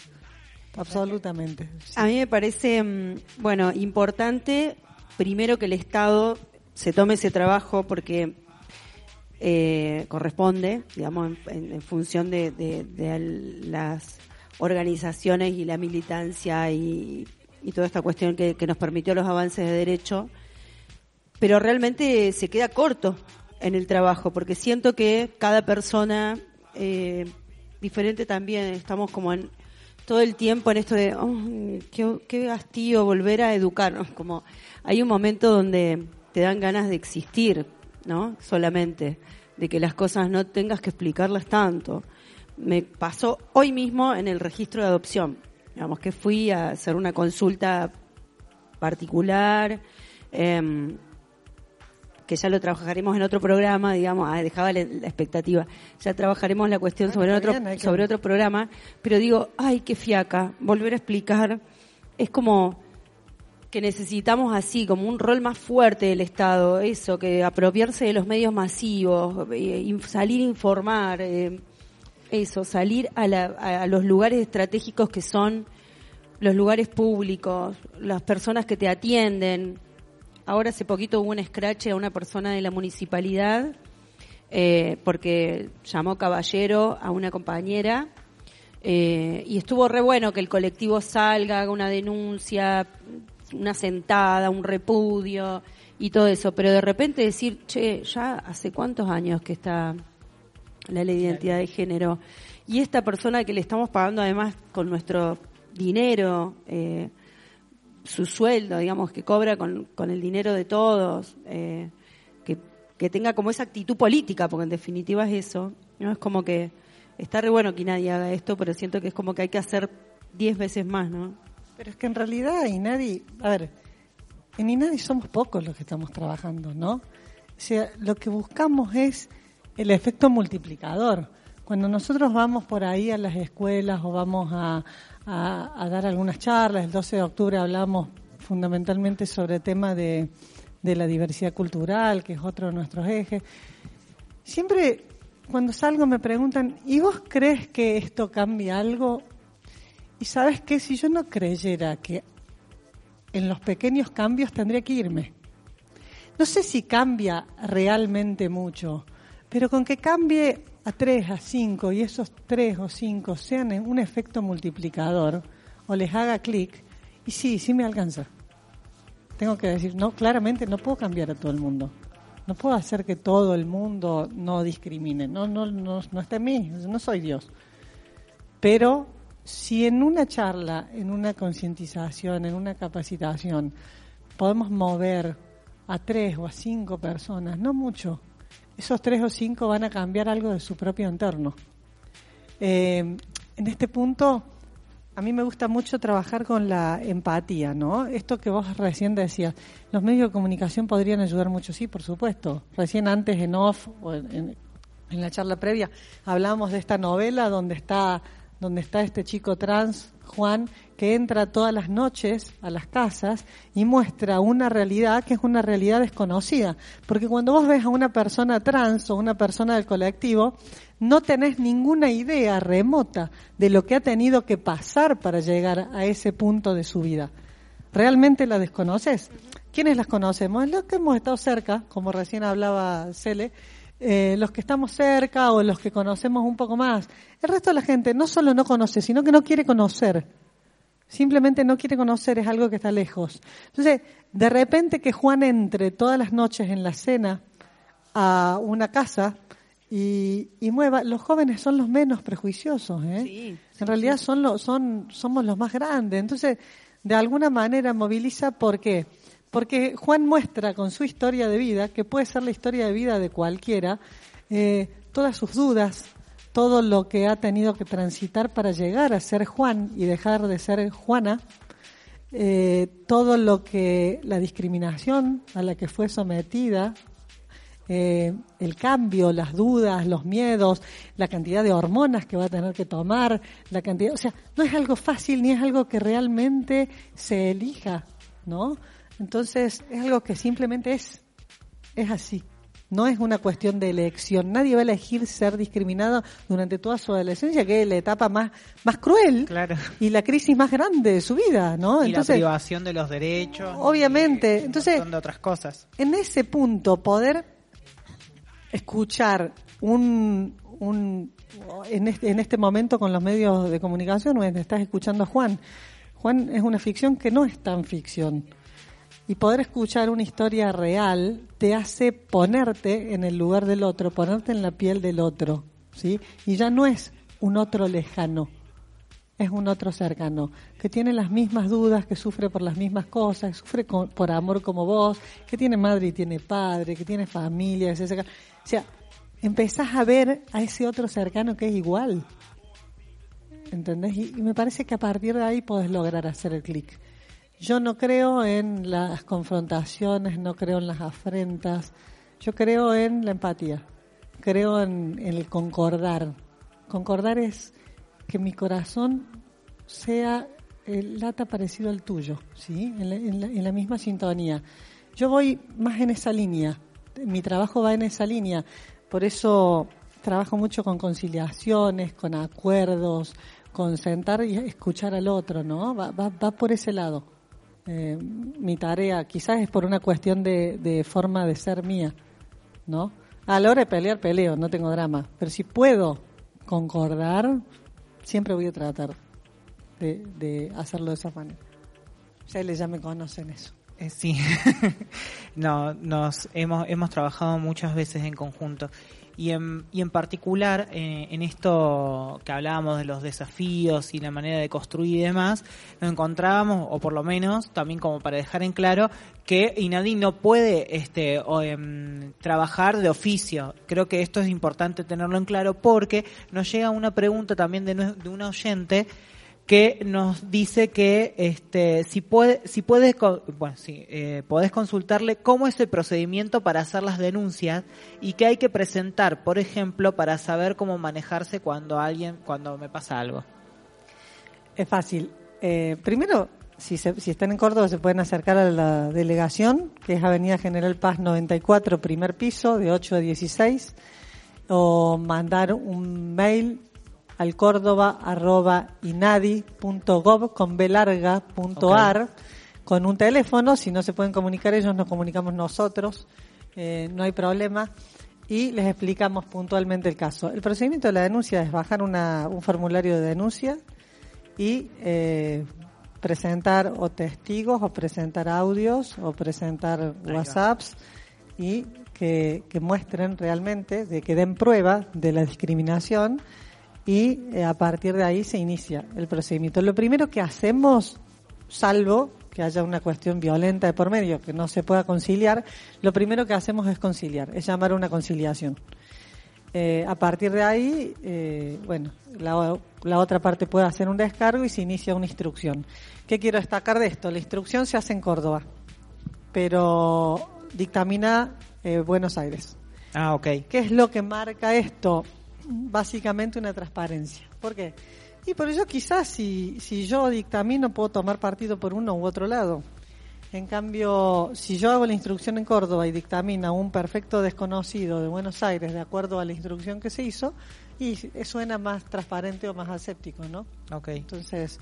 Absolutamente. A mí me parece, mm, bueno, importante primero que el Estado se tome ese trabajo porque eh, corresponde, digamos, en, función de, las organizaciones y la militancia y, toda esta cuestión que, nos permitió los avances de derecho, pero realmente se queda corto en el trabajo, porque siento que cada persona eh, diferente también, estamos como en todo el tiempo en esto de, "Oh, qué, qué volver a educarnos, como hay un momento donde te dan ganas de existir, ¿no? Solamente, de que las cosas no tengas que explicarlas tanto. Me pasó hoy mismo en el registro de adopción, digamos que fui a hacer una consulta particular, em, que ya lo trabajaremos en otro programa, digamos, ah, dejaba la, la expectativa, ya trabajaremos la cuestión Bueno, sobre otro, bien, sobre otro programa, pero digo, ay, qué fiaca, volver a explicar, es como que necesitamos así, como un rol más fuerte del Estado, eso, que apropiarse de los medios masivos, eh, salir a informar, eh, eso, salir a, los lugares estratégicos que son los lugares públicos, las personas que te atienden. Ahora hace poquito hubo un escrache a una persona de la municipalidad eh, porque llamó caballero a una compañera y estuvo re bueno que el colectivo salga, haga una denuncia, una sentada, un repudio y todo eso, pero de repente decir, che, ya hace cuántos años que está la ley de identidad de género y esta persona que le estamos pagando además con nuestro dinero, eh, su sueldo, digamos, que cobra con, con el dinero de todos, eh, que, que tenga como esa actitud política, porque en definitiva es eso, ¿no? Es como que está re bueno que nadie haga esto, pero siento que es como que hay que hacer diez veces más, ¿no? Pero es que en realidad Inadi, a ver, en Inadi somos pocos los que estamos trabajando, ¿no? O sea, lo que buscamos es el efecto multiplicador. Cuando nosotros vamos por ahí a las escuelas o vamos a, dar algunas charlas, el 12 de octubre hablamos fundamentalmente sobre el tema de, de la diversidad cultural, que es otro de nuestros ejes. Siempre cuando salgo me preguntan, ¿y vos crees que esto cambia algo? Y sabes que si yo no creyera que en los pequeños cambios tendría que irme. No sé si cambia realmente mucho, pero con que cambie a tres, a cinco y esos tres o cinco sean un efecto multiplicador o les haga clic, y sí, sí me alcanza. Tengo que decir, no, claramente no puedo cambiar a todo el mundo. No puedo hacer que todo el mundo no discrimine. No, no, no, no está en mí. No soy Dios. Pero si en una charla, en una concientización, en una capacitación, podemos mover a tres o a cinco personas, no mucho, esos tres o cinco van a cambiar algo de su propio entorno. Eh, en este punto, a mí me gusta mucho trabajar con la empatía, ¿no? Esto que vos recién decías, los medios de comunicación podrían ayudar mucho, sí, por supuesto. Recién antes en off o en, en- en la charla previa hablábamos de esta novela donde está donde está este chico trans Juan que entra todas las noches a las casas y muestra una realidad que es una realidad desconocida, porque cuando vos ves a una persona trans o una persona del colectivo no tenés ninguna idea remota de lo que ha tenido que pasar para llegar a ese punto de su vida. ¿Realmente la desconoces? ¿Quiénes las conocemos? Los que hemos estado cerca, como recién hablaba Cele, eh, los que estamos cerca o los que conocemos un poco más. El resto de la gente no solo no conoce, sino que no quiere conocer. Simplemente no quiere conocer, es algo que está lejos. Entonces, de repente que Juan entre todas las noches en la cena a una casa y, y mueva, los jóvenes son los menos prejuiciosos, ¿eh? Sí, en realidad son los, son, somos los más grandes. Entonces, de alguna manera moviliza, ¿por qué? Porque Juan muestra con su historia de vida, que puede ser la historia de vida de cualquiera, eh, todas sus dudas, todo lo que ha tenido que transitar para llegar a ser Juan y dejar de ser Juana, eh, todo lo que la discriminación a la que fue sometida, eh, el cambio, las dudas, los miedos, la cantidad de hormonas que va a tener que tomar, la cantidad, o sea, no es algo fácil ni es algo que realmente se elija, ¿no? Entonces es algo que simplemente es, es así. No es una cuestión de elección. Nadie va a elegir ser discriminado durante toda su adolescencia, que es la etapa más, más cruel Claro. y la crisis más grande de su vida, ¿no? y la privación de los derechos. Obviamente. y Entonces- de otras cosas. en ese punto poder escuchar un, un en, este, en este momento con los medios de comunicación, estás escuchando a Juan. Juan es una ficción que no es tan ficción. Y poder escuchar una historia real te hace ponerte en el lugar del otro, ponerte en la piel del otro, ¿sí? Y ya no es un otro lejano, es un otro cercano, que tiene las mismas dudas, que sufre por las mismas cosas, que sufre por amor como vos, que tiene madre y tiene padre, que tiene familia, saca- O sea, empezás a ver a ese otro cercano que es igual. ¿Entendés? Y, y me parece que a partir de ahí podés lograr hacer el clic. Yo no creo en las confrontaciones, no creo en las afrentas, yo creo en la empatía, creo en, el concordar. Concordar es que mi corazón sea el lata parecido al tuyo, ¿sí? En la, en la- en la misma sintonía. Yo voy más en esa línea, mi trabajo va en esa línea, por eso trabajo mucho con conciliaciones, con acuerdos, con sentar y escuchar al otro, ¿no? Va, va, va por ese lado. Eh, mi tarea quizás es por una cuestión de, de forma de ser mía, ¿no? A la hora de pelear, peleo, no tengo drama. Pero si puedo concordar, siempre voy a tratar de, de hacerlo de esa manera. Ya me conocen eso. Eh, sí, no, nos hemos, hemos trabajado muchas veces en conjunto y en, y en particular eh, en esto que hablábamos de los desafíos y la manera de construir y demás, nos encontrábamos, o por lo menos también como para dejar en claro, que Inadi no puede este, o, em, trabajar de oficio. Creo que esto es importante tenerlo en claro porque nos llega una pregunta también de, de un oyente que nos dice que este si puede si puedes bueno sí eh, podés consultarle cómo es el procedimiento para hacer las denuncias y qué hay que presentar por ejemplo para saber cómo manejarse cuando alguien cuando me pasa algo Es fácil. Eh, primero, si, se- si están en Córdoba, se pueden acercar a la delegación, que es Avenida General Paz 94, primer piso, de 8 a 16, o mandar un mail al córdoba arroba inadi.gov con b larga punto ar, con un teléfono, si no se pueden comunicar ellos, nos comunicamos nosotros, eh, no hay problema, y les explicamos puntualmente el caso. El procedimiento de la denuncia es bajar una, un formulario de denuncia, y eh, presentar o testigos o presentar audios o presentar WhatsApps y que, que muestren realmente, de que den prueba de la discriminación y eh, a partir de ahí se inicia el procedimiento. Lo primero que hacemos, salvo que haya una cuestión violenta de por medio, que no se pueda conciliar, lo primero que hacemos es conciliar, es llamar a una conciliación. Eh, a partir de ahí, eh, bueno, la, la otra parte puede hacer un descargo y se inicia una instrucción. ¿Qué quiero destacar de esto? La instrucción se hace en Córdoba, pero dictamina eh, Buenos Aires. Ah, ok. ¿Qué es lo que marca esto? Básicamente una transparencia. ¿Por qué? Y por ello quizás si, si yo dictamino puedo tomar partido por uno u otro lado. En cambio, si yo hago la instrucción en Córdoba y dictamina un perfecto desconocido de Buenos Aires de acuerdo a la instrucción que se hizo, y suena más transparente o más aséptico, ¿no? Ok. Entonces,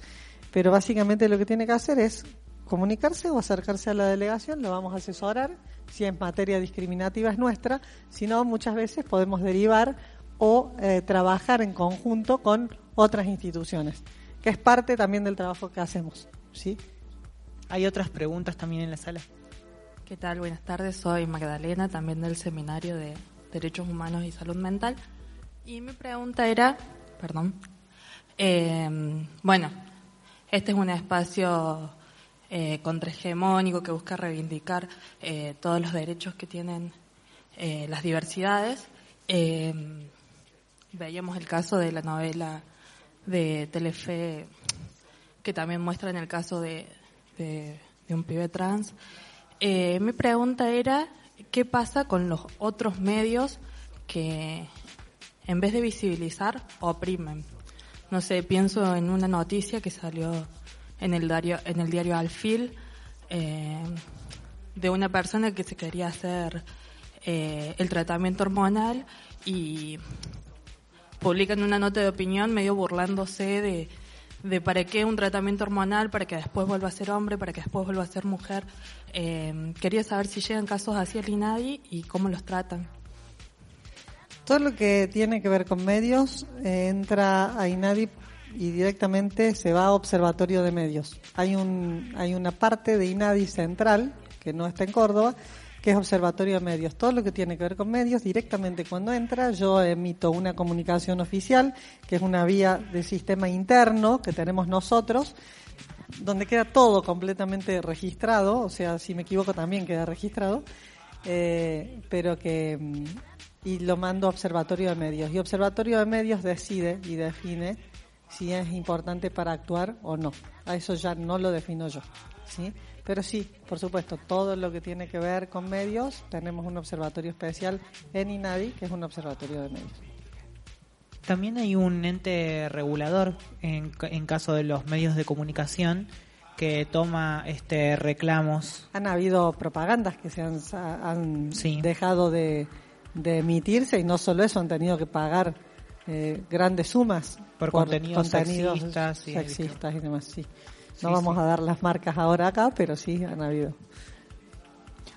pero básicamente lo que tiene que hacer es comunicarse o acercarse a la delegación, lo vamos a asesorar, si en materia discriminativa es nuestra, si no, muchas veces podemos derivar o eh, trabajar en conjunto con otras instituciones, que es parte también del trabajo que hacemos, ¿sí? Hay otras preguntas también en la sala. ¿Qué tal? Buenas tardes, soy Magdalena, también del Seminario de Derechos Humanos y Salud Mental. Y mi pregunta era, perdón, eh, bueno, este es un espacio eh, contrahegemónico que busca reivindicar eh, todos los derechos que tienen eh, las diversidades. Veíamos el caso de la novela de Telefe que también muestra en el caso de, de, de un pibe trans. Eh, mi pregunta era, ¿qué pasa con los otros medios que en vez de visibilizar, oprimen? No sé, pienso en una noticia que salió en el diario, en el diario Alfil, eh, de una persona que se quería hacer eh, el tratamiento hormonal y publican una nota de opinión medio burlándose de, de para qué un tratamiento hormonal, para que después vuelva a ser hombre, para que después vuelva a ser mujer. Eh, quería saber si llegan casos así al INADI y cómo los tratan. Todo lo que tiene que ver con medios eh, entra a INADI y directamente se va a Observatorio de Medios. Hay, un, hay una parte de INADI central, que no está en Córdoba, que es Observatorio de Medios. Todo lo que tiene que ver con medios, directamente cuando entra, yo emito una comunicación oficial, que es una vía de sistema interno que tenemos nosotros, donde queda todo completamente registrado, o sea, si me equivoco también queda registrado, eh, pero que mm, y lo mando a Observatorio de Medios. Y Observatorio de Medios decide y define si es importante para actuar o no. A eso ya no lo defino yo. ¿sí? Pero sí, por supuesto, todo lo que tiene que ver con medios, tenemos un observatorio especial en INADI, que es un observatorio de medios. También hay un ente regulador en, en caso de los medios de comunicación que toma este reclamos. Han habido propagandas que se han, han Sí. dejado de, de emitirse y no solo eso, han tenido que pagar eh, grandes sumas Por contenidos sexistas y- sexistas y demás. Sí. No Sí, vamos sí. a dar las marcas ahora acá, pero sí han habido.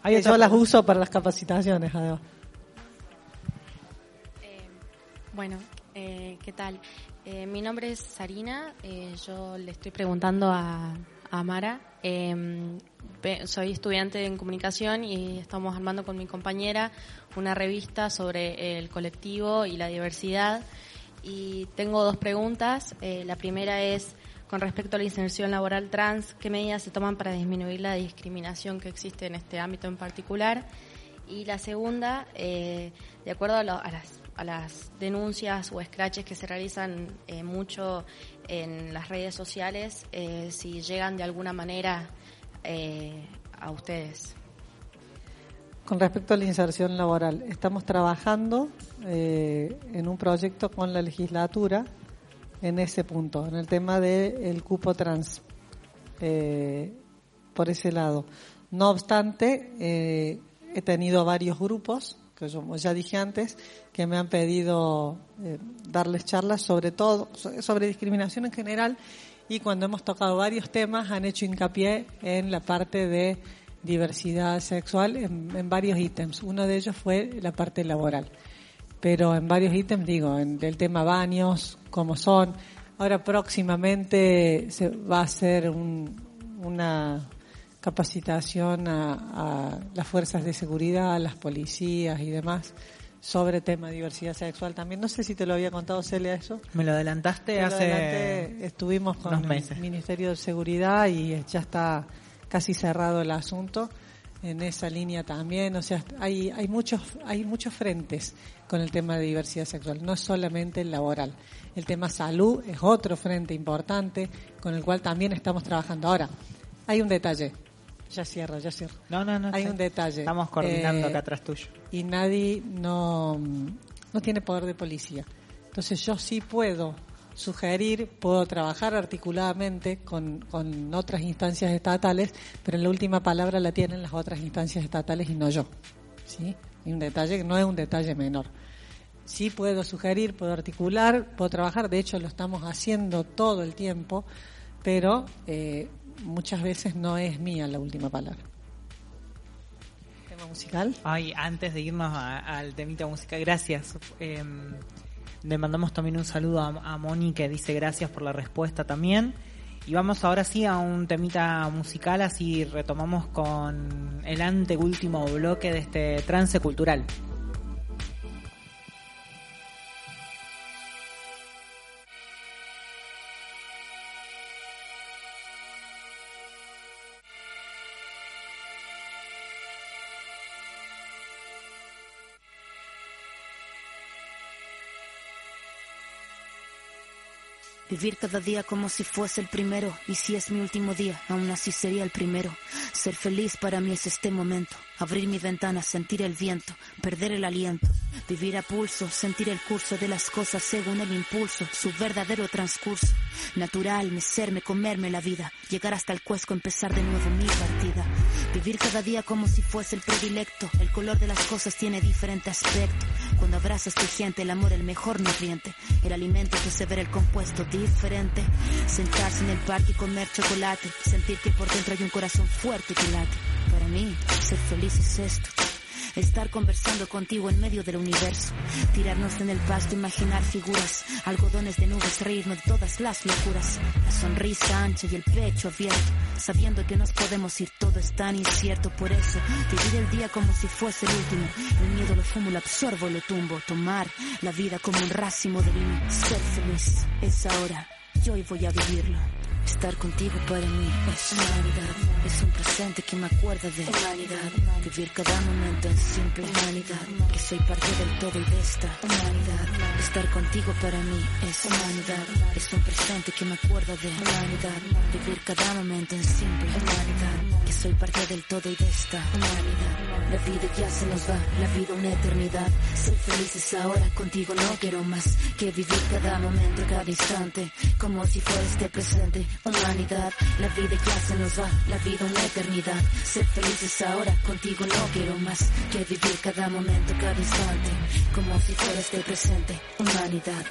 Hay otra Yo las uso para las capacitaciones, además. Eh, bueno, eh, ¿qué tal? Eh, mi nombre es Sarina, eh, yo le estoy preguntando a, a Mara. Eh, ve- soy estudiante en comunicación y estamos armando con mi compañera una revista sobre el colectivo y la diversidad. Y tengo dos preguntas. Eh, la primera es con respecto a la inserción laboral trans, ¿qué medidas se toman para disminuir la discriminación que existe en este ámbito en particular? Y la segunda, eh, de acuerdo a, a las, a las denuncias o scratches que se realizan eh, mucho en las redes sociales, eh, si llegan de alguna manera a ustedes. Con respecto a la inserción laboral, estamos trabajando en un proyecto con la legislatura en ese punto, en el tema del cupo trans, eh, por ese lado. No obstante, eh, he tenido varios grupos, que como ya dije antes, que me han pedido eh, darles charlas sobre todo, so- sobre discriminación en general, y cuando hemos tocado varios temas han hecho hincapié en la parte de diversidad sexual en, en varios ítems. Uno de ellos fue la parte laboral. Pero en varios ítems, digo, en el tema baños, cómo son. Ahora próximamente se va a hacer un- una capacitación a, a las fuerzas de seguridad, a las policías y demás sobre tema de diversidad sexual también. No sé si te lo había contado, Celia, eso. Me lo adelantaste Te lo hace adelanté, estuvimos con el. Ministerio de Seguridad y ya está casi cerrado el asunto en esa línea también. O sea, hay, hay muchos, hay muchos frentes con el tema de diversidad sexual, no es solamente el laboral. El tema salud es otro frente importante con el cual también estamos trabajando. Ahora, hay un detalle. Ya cierro, ya cierro. No, no, no. Hay sí. un detalle. Estamos coordinando Eh, acá atrás tuyo. y nadie no, no tiene poder de policía. Entonces yo sí puedo sugerir, puedo trabajar articuladamente con, con otras instancias estatales, pero la última palabra la tienen las otras instancias estatales y no yo. ¿sí? Un detalle que no es un detalle menor. Sí puedo sugerir, puedo articular, puedo trabajar, de hecho lo estamos haciendo todo el tiempo, pero eh, muchas veces no es mía la última palabra. ¿Tema musical? Ay, antes de irnos a- al temita música, gracias. Eh, le mandamos también un saludo a, a Moni que dice gracias por la respuesta también. Y vamos ahora sí a un temita musical, así retomamos con el anteúltimo bloque de este trance cultural. Vivir cada día como si fuese el primero, y si es mi último día, aún así sería el primero. Ser feliz para mí es este momento, abrir mi ventana, sentir el viento, perder el aliento, vivir a pulso, sentir el curso de las cosas según el impulso, su verdadero transcurso. Natural, mecerme, comerme la vida, llegar hasta el cuesco, empezar de nuevo mi partida. Vivir cada día como si fuese el predilecto, el color de las cosas tiene diferente aspecto. Cuando abrazas tu gente, el amor el mejor nutriente, el alimento que se ve el compuesto diferente. Sentarse en el parque y comer chocolate, sentir que por dentro hay un corazón fuerte que late. Para mí, ser feliz es esto. Estar conversando contigo en medio del universo. Tirarnos en el pasto, imaginar figuras. Algodones de nubes, reírnos de todas las locuras. La sonrisa ancha y el pecho abierto. Sabiendo que nos podemos ir, todo es tan incierto. Por eso, vivir el día como si fuese el último. El miedo lo fumo, lo absorbo, lo tumbo. Tomar la vida como un racimo de vino. Ser feliz es ahora. Yo hoy voy a vivirlo. Estar contigo para mí es humanidad. Es un presente que me acuerda de humanidad. Vivir cada momento en simple humanidad. Que soy parte del todo y de esta humanidad. Estar contigo para mí es humanidad. Es un presente que me acuerda de humanidad. Vivir cada momento en simple humanidad. Que soy parte del todo y de esta humanidad. La vida ya se nos va, la vida una eternidad. Ser felices ahora, contigo no quiero más. Que vivir cada momento, cada instante. Como si fuera este presente, humanidad. La vida ya se nos va, la vida una eternidad. Ser felices ahora, contigo no quiero más. Que vivir cada momento, cada instante. Como si fuera este presente, humanidad.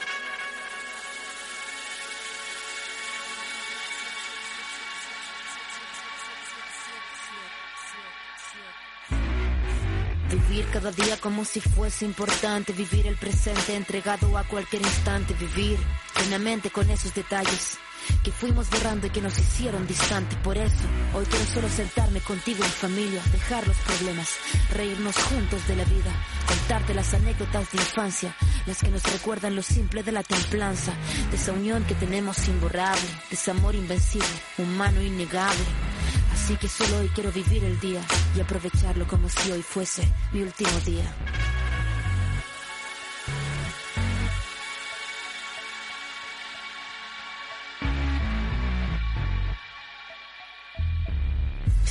Vivir cada día como si fuese importante, vivir el presente entregado a cualquier instante, vivir plenamente con esos detalles que fuimos borrando y que nos hicieron distantes. Por eso, hoy quiero solo sentarme contigo en familia, dejar los problemas, reírnos juntos de la vida, contarte las anécdotas de infancia, las que nos recuerdan lo simple de la templanza, de esa unión que tenemos imborrable, de ese amor invencible, humano innegable. Así que solo hoy quiero vivir el día y aprovecharlo como si hoy fuese mi último día.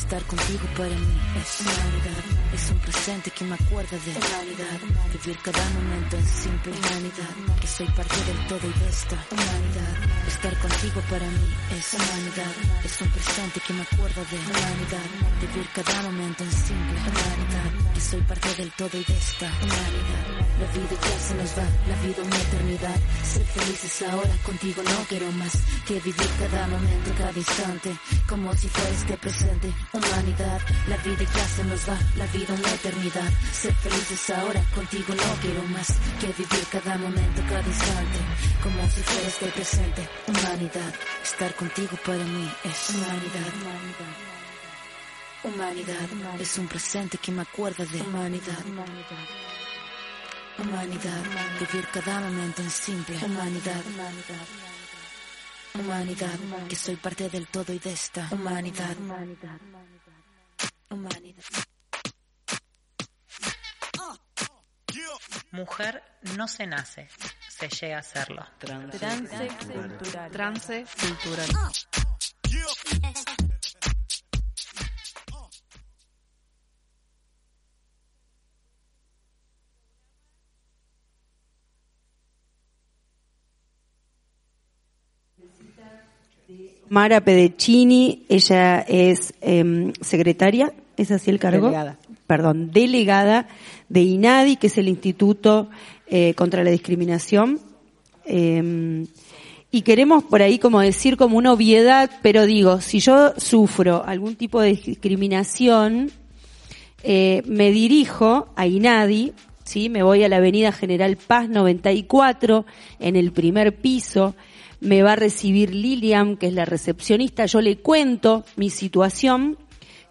Estar contigo para mí es humanidad, es un presente que me acuerda de humanidad, vivir cada momento en simple humanidad, que soy parte del todo y de esta humanidad. Estar contigo para mí es humanidad, es un presente que me acuerda de humanidad, vivir cada momento en simple humanidad, soy parte del todo y de esta humanidad. La vida ya se nos va, la vida una eternidad, ser felices ahora, contigo no quiero más, que vivir cada momento, cada instante, como si fuera este presente, humanidad. La vida ya se nos va, la vida una eternidad. Ser felices ahora, contigo no quiero más que vivir cada momento, cada instante, como si fuera este presente, humanidad. Estar contigo para mí es humanidad. Humanidad Humanidad es un presente que me acuerda de humanidad. Humanidad, vivir cada momento en simple humanidad. Humanidad, que soy parte del todo y de esta humanidad. Humanidad. Humanidad. Mujer no se nace, se llega a serlo. Trance, Trance cultural. Trance cultural. Mara Pedecini, ella es em, secretaria, ¿es así el cargo? Delegada. Perdón, delegada de INADI, que es el Instituto eh, contra la Discriminación. Em, y queremos por ahí como decir como una obviedad, pero digo, si yo sufro algún tipo de discriminación, eh, me dirijo a INADI, ¿sí? me voy a la Avenida General Paz 94, en el primer piso, me va a recibir Lilian, que es la recepcionista, yo le cuento mi situación,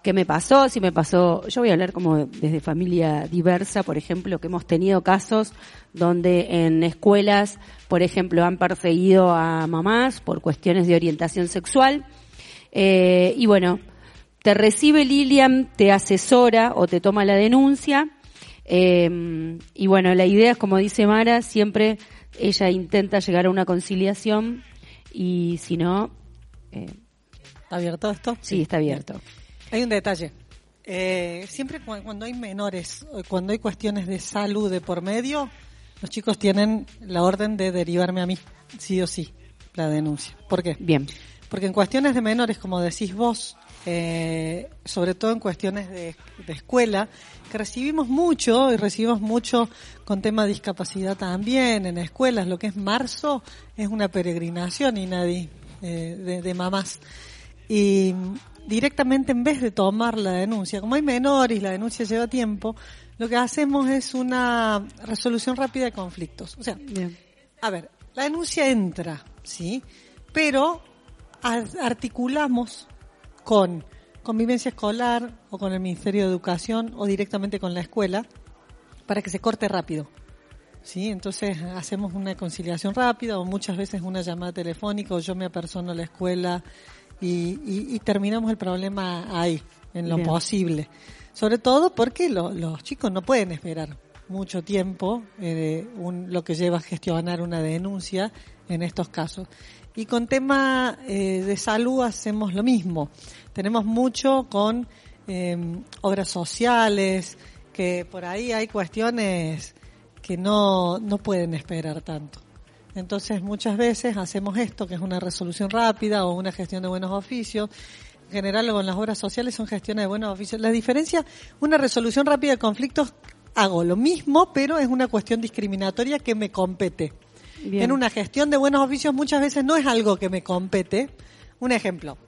qué me pasó, si me pasó, yo voy a hablar como desde familia diversa, por ejemplo, que hemos tenido casos donde en escuelas, por ejemplo, han perseguido a mamás por cuestiones de orientación sexual, eh, y bueno, te recibe Lilian, te asesora o te toma la denuncia, eh, y bueno, la idea es, como dice Mara, siempre ella intenta llegar a una conciliación y si no... Eh, ¿Está abierto esto? Sí, está abierto. Hay un detalle. Eh, siempre cu- cuando hay menores, cuando hay cuestiones de salud de por medio, los chicos tienen la orden de derivarme a mí, sí o sí, la denuncia. ¿Por qué? Bien. Porque en cuestiones de menores, como decís vos, eh, sobre todo en cuestiones de, de escuela, que recibimos mucho y recibimos mucho con tema de discapacidad también en escuelas. Lo que es marzo es una peregrinación y nadie eh, de, de mamás. Y directamente en vez de tomar la denuncia, como hay menores y la denuncia lleva tiempo, lo que hacemos es una resolución rápida de conflictos. O sea, a ver, la denuncia entra, ¿sí? Pero ar- articulamos con convivencia escolar o con el Ministerio de Educación o directamente con la escuela para que se corte rápido. ¿Sí? Entonces hacemos una conciliación rápida o muchas veces una llamada telefónica o yo me apersono a la escuela y, y- y terminamos el problema ahí, en lo Bien. posible. Sobre todo porque lo- los chicos no pueden esperar mucho tiempo eh, un- lo que lleva a gestionar una denuncia en estos casos. Y con tema eh, de salud hacemos lo mismo. Tenemos mucho con eh, obras sociales, que por ahí hay cuestiones que no, no pueden esperar tanto. Entonces muchas veces hacemos esto, que es una resolución rápida o una gestión de buenos oficios. En general con las obras sociales son gestiones de buenos oficios. La diferencia, una resolución rápida de conflictos, hago lo mismo, pero es una cuestión discriminatoria que me compete. Bien. En una gestión de buenos oficios muchas veces no es algo que me compete. Un ejemplo.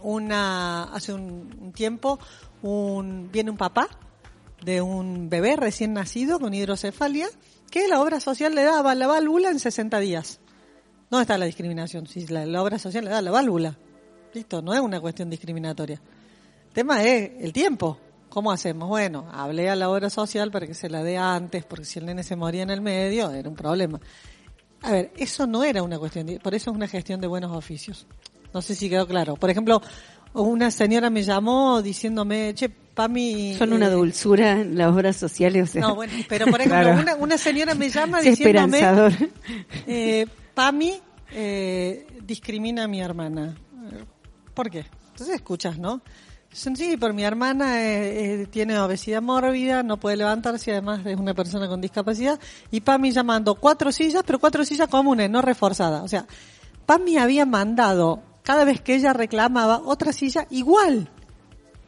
Una, hace un, un tiempo, un, viene un papá de un bebé recién nacido con hidrocefalia que la obra social le daba la válvula en 60 días. ¿Dónde está la discriminación? Si la, la obra social le da la válvula. Listo, no es una cuestión discriminatoria. El tema es el tiempo. ¿Cómo hacemos? Bueno, hablé a la obra social para que se la dé antes, porque si el nene se moría en el medio, era un problema. A ver, eso no era una cuestión, de- por eso es una gestión de buenos oficios. No sé si quedó claro. Por ejemplo, una señora me llamó diciéndome, che, Pami... Son una eh, dulzura las obras sociales. O sea, no, bueno, pero por ejemplo, Claro. una, una señora me llama Sí, diciéndome, eh, Pami eh, discrimina a mi hermana. ¿Por qué? Entonces escuchas, ¿no? Sí, por mi hermana eh, eh, tiene obesidad mórbida, no puede levantarse, además es una persona con discapacidad, y Pami ya mandó cuatro sillas, pero cuatro sillas comunes, no reforzadas. O sea, Pami había mandado, cada vez que ella reclamaba, otra silla igual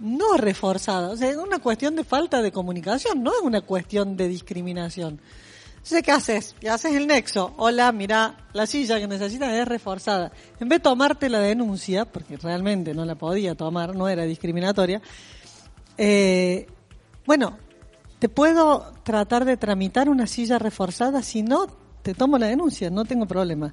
no reforzada. O sea, es una cuestión de falta de comunicación, no es una cuestión de discriminación. Entonces, ¿qué haces? Haces el nexo. Hola, mira, la silla que necesitas es reforzada. En vez de tomarte la denuncia, porque realmente no la podía tomar, no era discriminatoria, eh, bueno, te puedo tratar de tramitar una silla reforzada, si no, te tomo la denuncia, no tengo problema.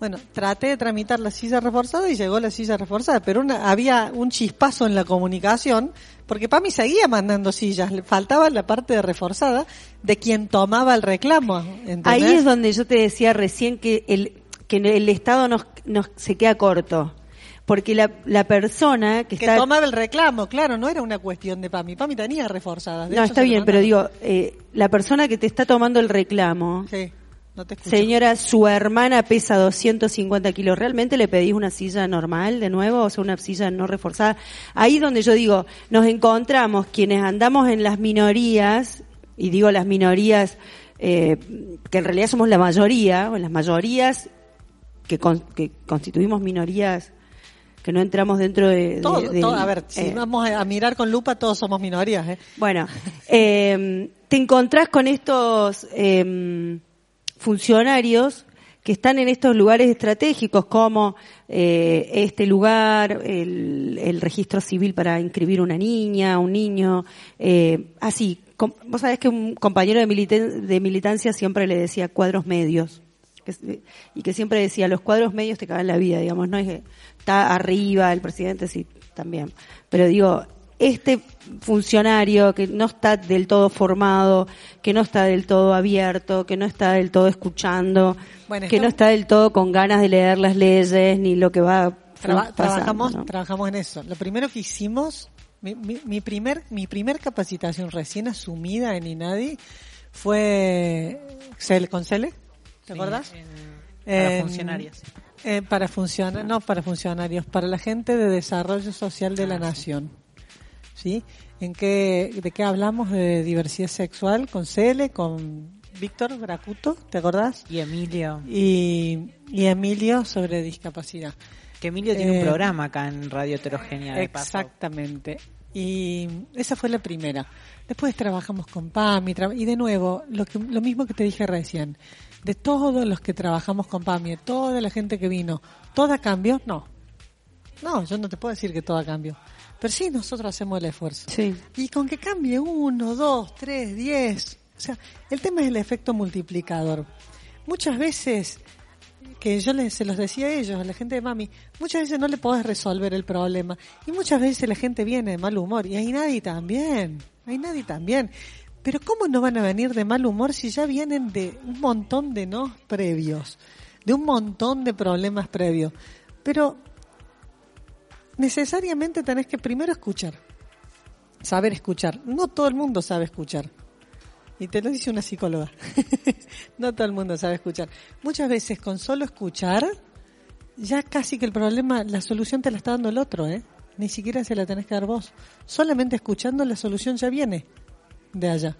Bueno, traté de tramitar la silla reforzada y llegó la silla reforzada, pero una, había un chispazo en la comunicación, porque Pami seguía mandando sillas, le faltaba la parte de reforzada de quien tomaba el reclamo. ¿entendés? Ahí es donde yo te decía recién que el, que el Estado nos, nos se queda corto. Porque la, la persona que, Que está... tomaba el reclamo, claro, no era una cuestión de PAMI. PAMI tenía reforzadas. de No, hecho, está bien, pero digo, eh, la persona que te está tomando el reclamo, Sí, no te escucho. señora, su hermana pesa 250 kilos, ¿realmente le pedís una silla normal de nuevo? O sea, una silla no reforzada. Ahí donde yo digo, nos encontramos quienes andamos en las minorías, y digo las minorías, eh, que en realidad somos la mayoría, o las mayorías que, con- que constituimos minorías que no entramos dentro de... de- Todo- a ver, si eh, vamos a mirar con lupa, todos somos minorías. ¿eh? bueno, eh, te encontrás con estos eh, funcionarios que están en estos lugares estratégicos como eh, este lugar, el, el registro civil para inscribir una niña, un niño, eh, así. Vos sabés que un compañero de, militen- de militancia siempre le decía cuadros medios. y que siempre decía, los cuadros medios te cagan la vida, digamos, no es que está arriba el presidente, sí, también. Pero digo, este funcionario que no está del todo formado, que no está del todo abierto, que no está del todo escuchando, Bueno, que no está del todo con ganas de leer las leyes ni lo que va Traba- pasando, trabajamos, ¿no? trabajamos en eso. Lo primero que hicimos, mi, mi- mi primer, mi primer capacitación recién asumida en INADI fue Cele- con Cele, ¿te Sí, acordás? en- para En- funcionarios. eh, para funcionarios, no para funcionarios, para la gente de desarrollo social de la nación. ¿Sí? ¿En qué, ¿De qué hablamos? De diversidad sexual con Cele, con Víctor Bracuto, ¿te acordás? Y Emilio. Y, y Emilio sobre discapacidad. Que Emilio tiene Eh, un programa acá en Radio Heterogénea. de paso. Exactamente. Y esa fue la primera. Después trabajamos con PAMI y de nuevo, lo, que, lo mismo que te dije recién, de todos los que trabajamos con PAMI, de toda la gente que vino, ¿toda cambió? No. No, yo no te puedo decir que toda cambió. Pero sí, nosotros hacemos el esfuerzo. Sí. Y con que cambie uno, dos, tres, diez. O sea, el tema es el efecto multiplicador. Muchas veces, que yo les, se los decía a ellos, a la gente de Mami, muchas veces no le podés resolver el problema. Y muchas veces la gente viene de mal humor. Y hay nadie también. Hay nadie también. Pero ¿cómo no van a venir de mal humor si ya vienen de un montón de no previos? De un montón de problemas previos. Pero necesariamente tenés que primero escuchar. Saber escuchar. No todo el mundo sabe escuchar. Y te lo dice una psicóloga. no todo el mundo sabe escuchar. Muchas veces con solo escuchar, ya casi que el problema, la solución te la está dando el otro, ¿eh? Ni siquiera se la tenés que dar vos. Solamente escuchando la solución ya viene de allá.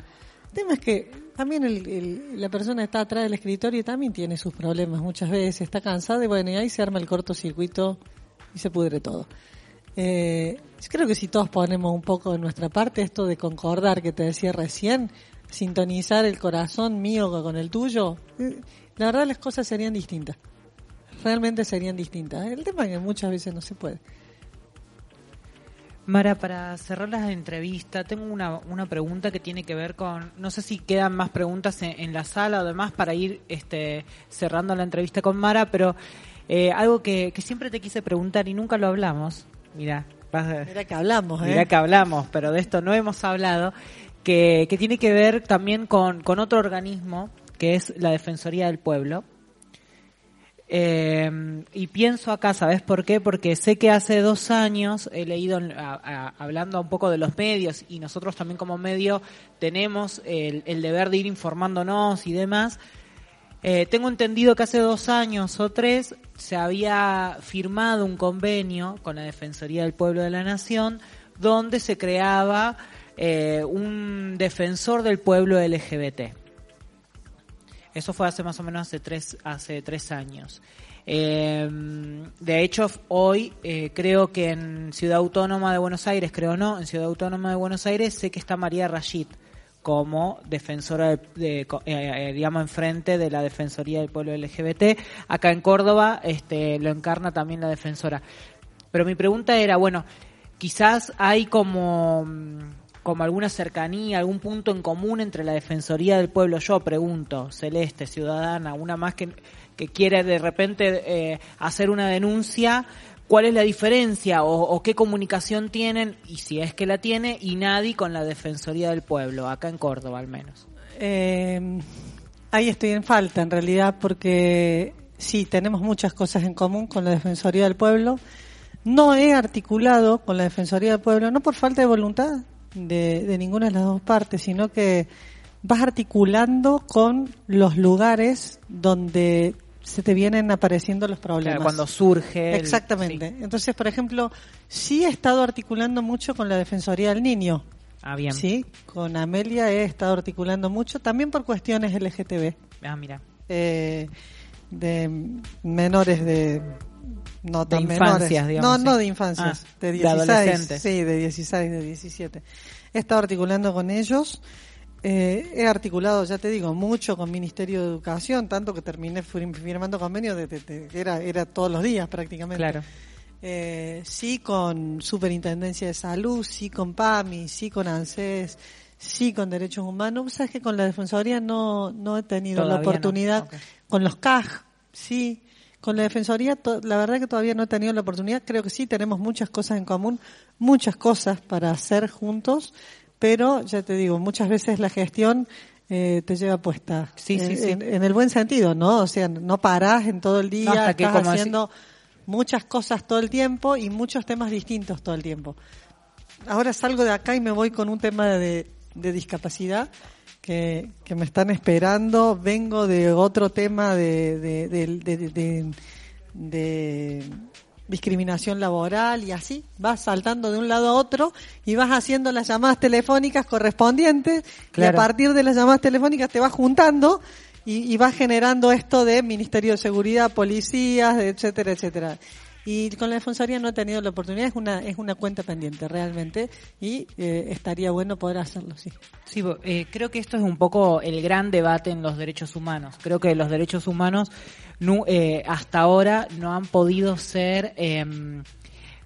El tema es que también el- la persona está atrás del escritorio también tiene sus problemas muchas veces, está cansada y bueno, y ahí se arma el cortocircuito y se pudre todo. Eh, creo que si todos ponemos un poco de nuestra parte, esto de concordar que te decía recién, sintonizar el corazón mío con el tuyo, eh, la verdad las cosas serían distintas. Realmente serían distintas. El tema es que muchas veces no se puede. Mara, para cerrar la entrevista, tengo una, una pregunta que tiene que ver con, no sé si quedan más preguntas en, en la sala o demás para ir este, cerrando la entrevista con Mara, pero eh, algo que, que siempre te quise preguntar y nunca lo hablamos, mira, Mira que hablamos, ¿eh? Mirá que hablamos, pero de esto no hemos hablado, que, que tiene que ver también con, con otro organismo, que es la Defensoría del Pueblo. Eh, y pienso acá, ¿sabes por qué? Porque sé que hace dos años he leído, en- a- a- hablando un poco de los medios, y nosotros también como medio tenemos el, el deber de ir informándonos y demás. Eh, tengo entendido que hace dos años o tres se había firmado un convenio con la Defensoría del Pueblo de la Nación donde se creaba eh, un defensor del pueblo LGBT. Eso fue hace más o menos hace tres, hace tres años. Eh, de hecho, hoy eh, creo que en Ciudad Autónoma de Buenos Aires, creo no, en Ciudad Autónoma de Buenos Aires sé que está María Rashid como defensora, de, de- eh, eh, digamos, enfrente de la Defensoría del Pueblo LGBT. Acá en Córdoba este, lo encarna también la defensora. Pero mi pregunta era, bueno, quizás hay como, mm, como alguna cercanía, algún punto en común entre la Defensoría del Pueblo, yo pregunto, Celeste, ciudadana, una más que, que quiere de repente eh, hacer una denuncia, ¿cuál es la diferencia o, qué comunicación tienen, y si es que la tiene, INADI con la Defensoría del Pueblo, acá en Córdoba al menos? Eh, ahí estoy en falta, en realidad, porque sí, tenemos muchas cosas en común con la Defensoría del Pueblo. no he articulado con la Defensoría del Pueblo, no por falta de voluntad de ninguna de las dos partes, sino que vas articulando con los lugares donde se te vienen apareciendo los problemas. Claro, cuando surge. el- Exactamente. Entonces, por ejemplo, sí he estado articulando mucho con la Defensoría del Niño. Ah, bien. Sí, con Amelia he estado articulando mucho, también por cuestiones LGTB, Ah, mira. eh, de menores de... No tan infancias, menores. digamos, No, sí. no de infancias, Ah, de de 16. adolescentes. sí, de 16, de 17. He estado articulando con ellos. Eh, he articulado, ya te digo, mucho con Ministerio de Educación, tanto que terminé fir- firmando convenios de, de- de- era, era todos los días prácticamente. Claro. Eh, sí con Superintendencia de Salud, sí con PAMI, sí con ANSES, sí con Derechos Humanos. Sabes que con la Defensoría no, no he tenido Todavía la no. oportunidad. Con los CAJ, sí. Con la Defensoría, to- la verdad que todavía no he tenido la oportunidad. Creo que sí, tenemos muchas cosas en común, muchas cosas para hacer juntos, pero ya te digo, muchas veces la gestión eh, te lleva puesta. Sí, sí, en, sí. En, en el buen sentido, ¿no? O sea, no parás en todo el día, No, hasta que, estás como haciendo muchas cosas todo el tiempo y muchos temas distintos todo el tiempo. Ahora salgo de acá y me voy con un tema de, de discapacidad que, que me están esperando. Vengo de otro tema de discriminación laboral y así. Vas saltando de un lado a otro y vas haciendo las llamadas telefónicas correspondientes y Claro. a partir de las llamadas telefónicas te vas juntando y, y vas generando esto de Ministerio de Seguridad, policías, etcétera, etcétera. Y con la Defensoría no he tenido la oportunidad, es una, es una cuenta pendiente realmente y eh, estaría bueno poder hacerlo, sí. Sí, eh, creo que esto es un poco el gran debate en los derechos humanos. Creo que los derechos humanos nu- eh, hasta ahora no han podido ser eh,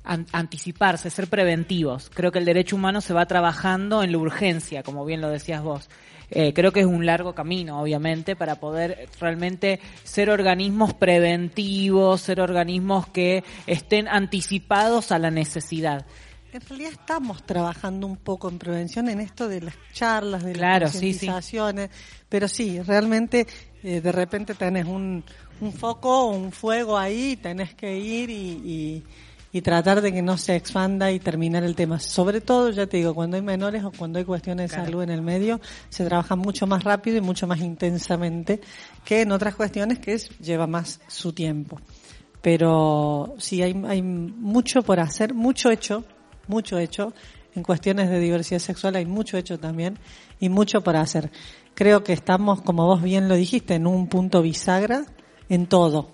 an- anticiparse, ser preventivos. Creo que el derecho humano se va trabajando en la urgencia, como bien lo decías vos. Eh, creo que es un largo camino, obviamente, para poder realmente ser organismos preventivos, ser organismos que estén anticipados a la necesidad. En realidad estamos trabajando un poco en prevención en esto de las charlas, de Claro, las sí, sí. pero sí, realmente eh, de repente tenés un, un foco, un fuego ahí, tenés que ir y, y, y tratar de que no se expanda y terminar el tema. Sobre todo, ya te digo, cuando hay menores o cuando hay cuestiones de salud en el medio, se trabaja mucho más rápido y mucho más intensamente que en otras cuestiones que es, lleva más su tiempo pero sí hay, hay mucho por hacer, mucho hecho, mucho hecho. En cuestiones de diversidad sexual hay mucho hecho también y mucho por hacer. Creo que estamos, como vos bien lo dijiste, en un punto bisagra en todo,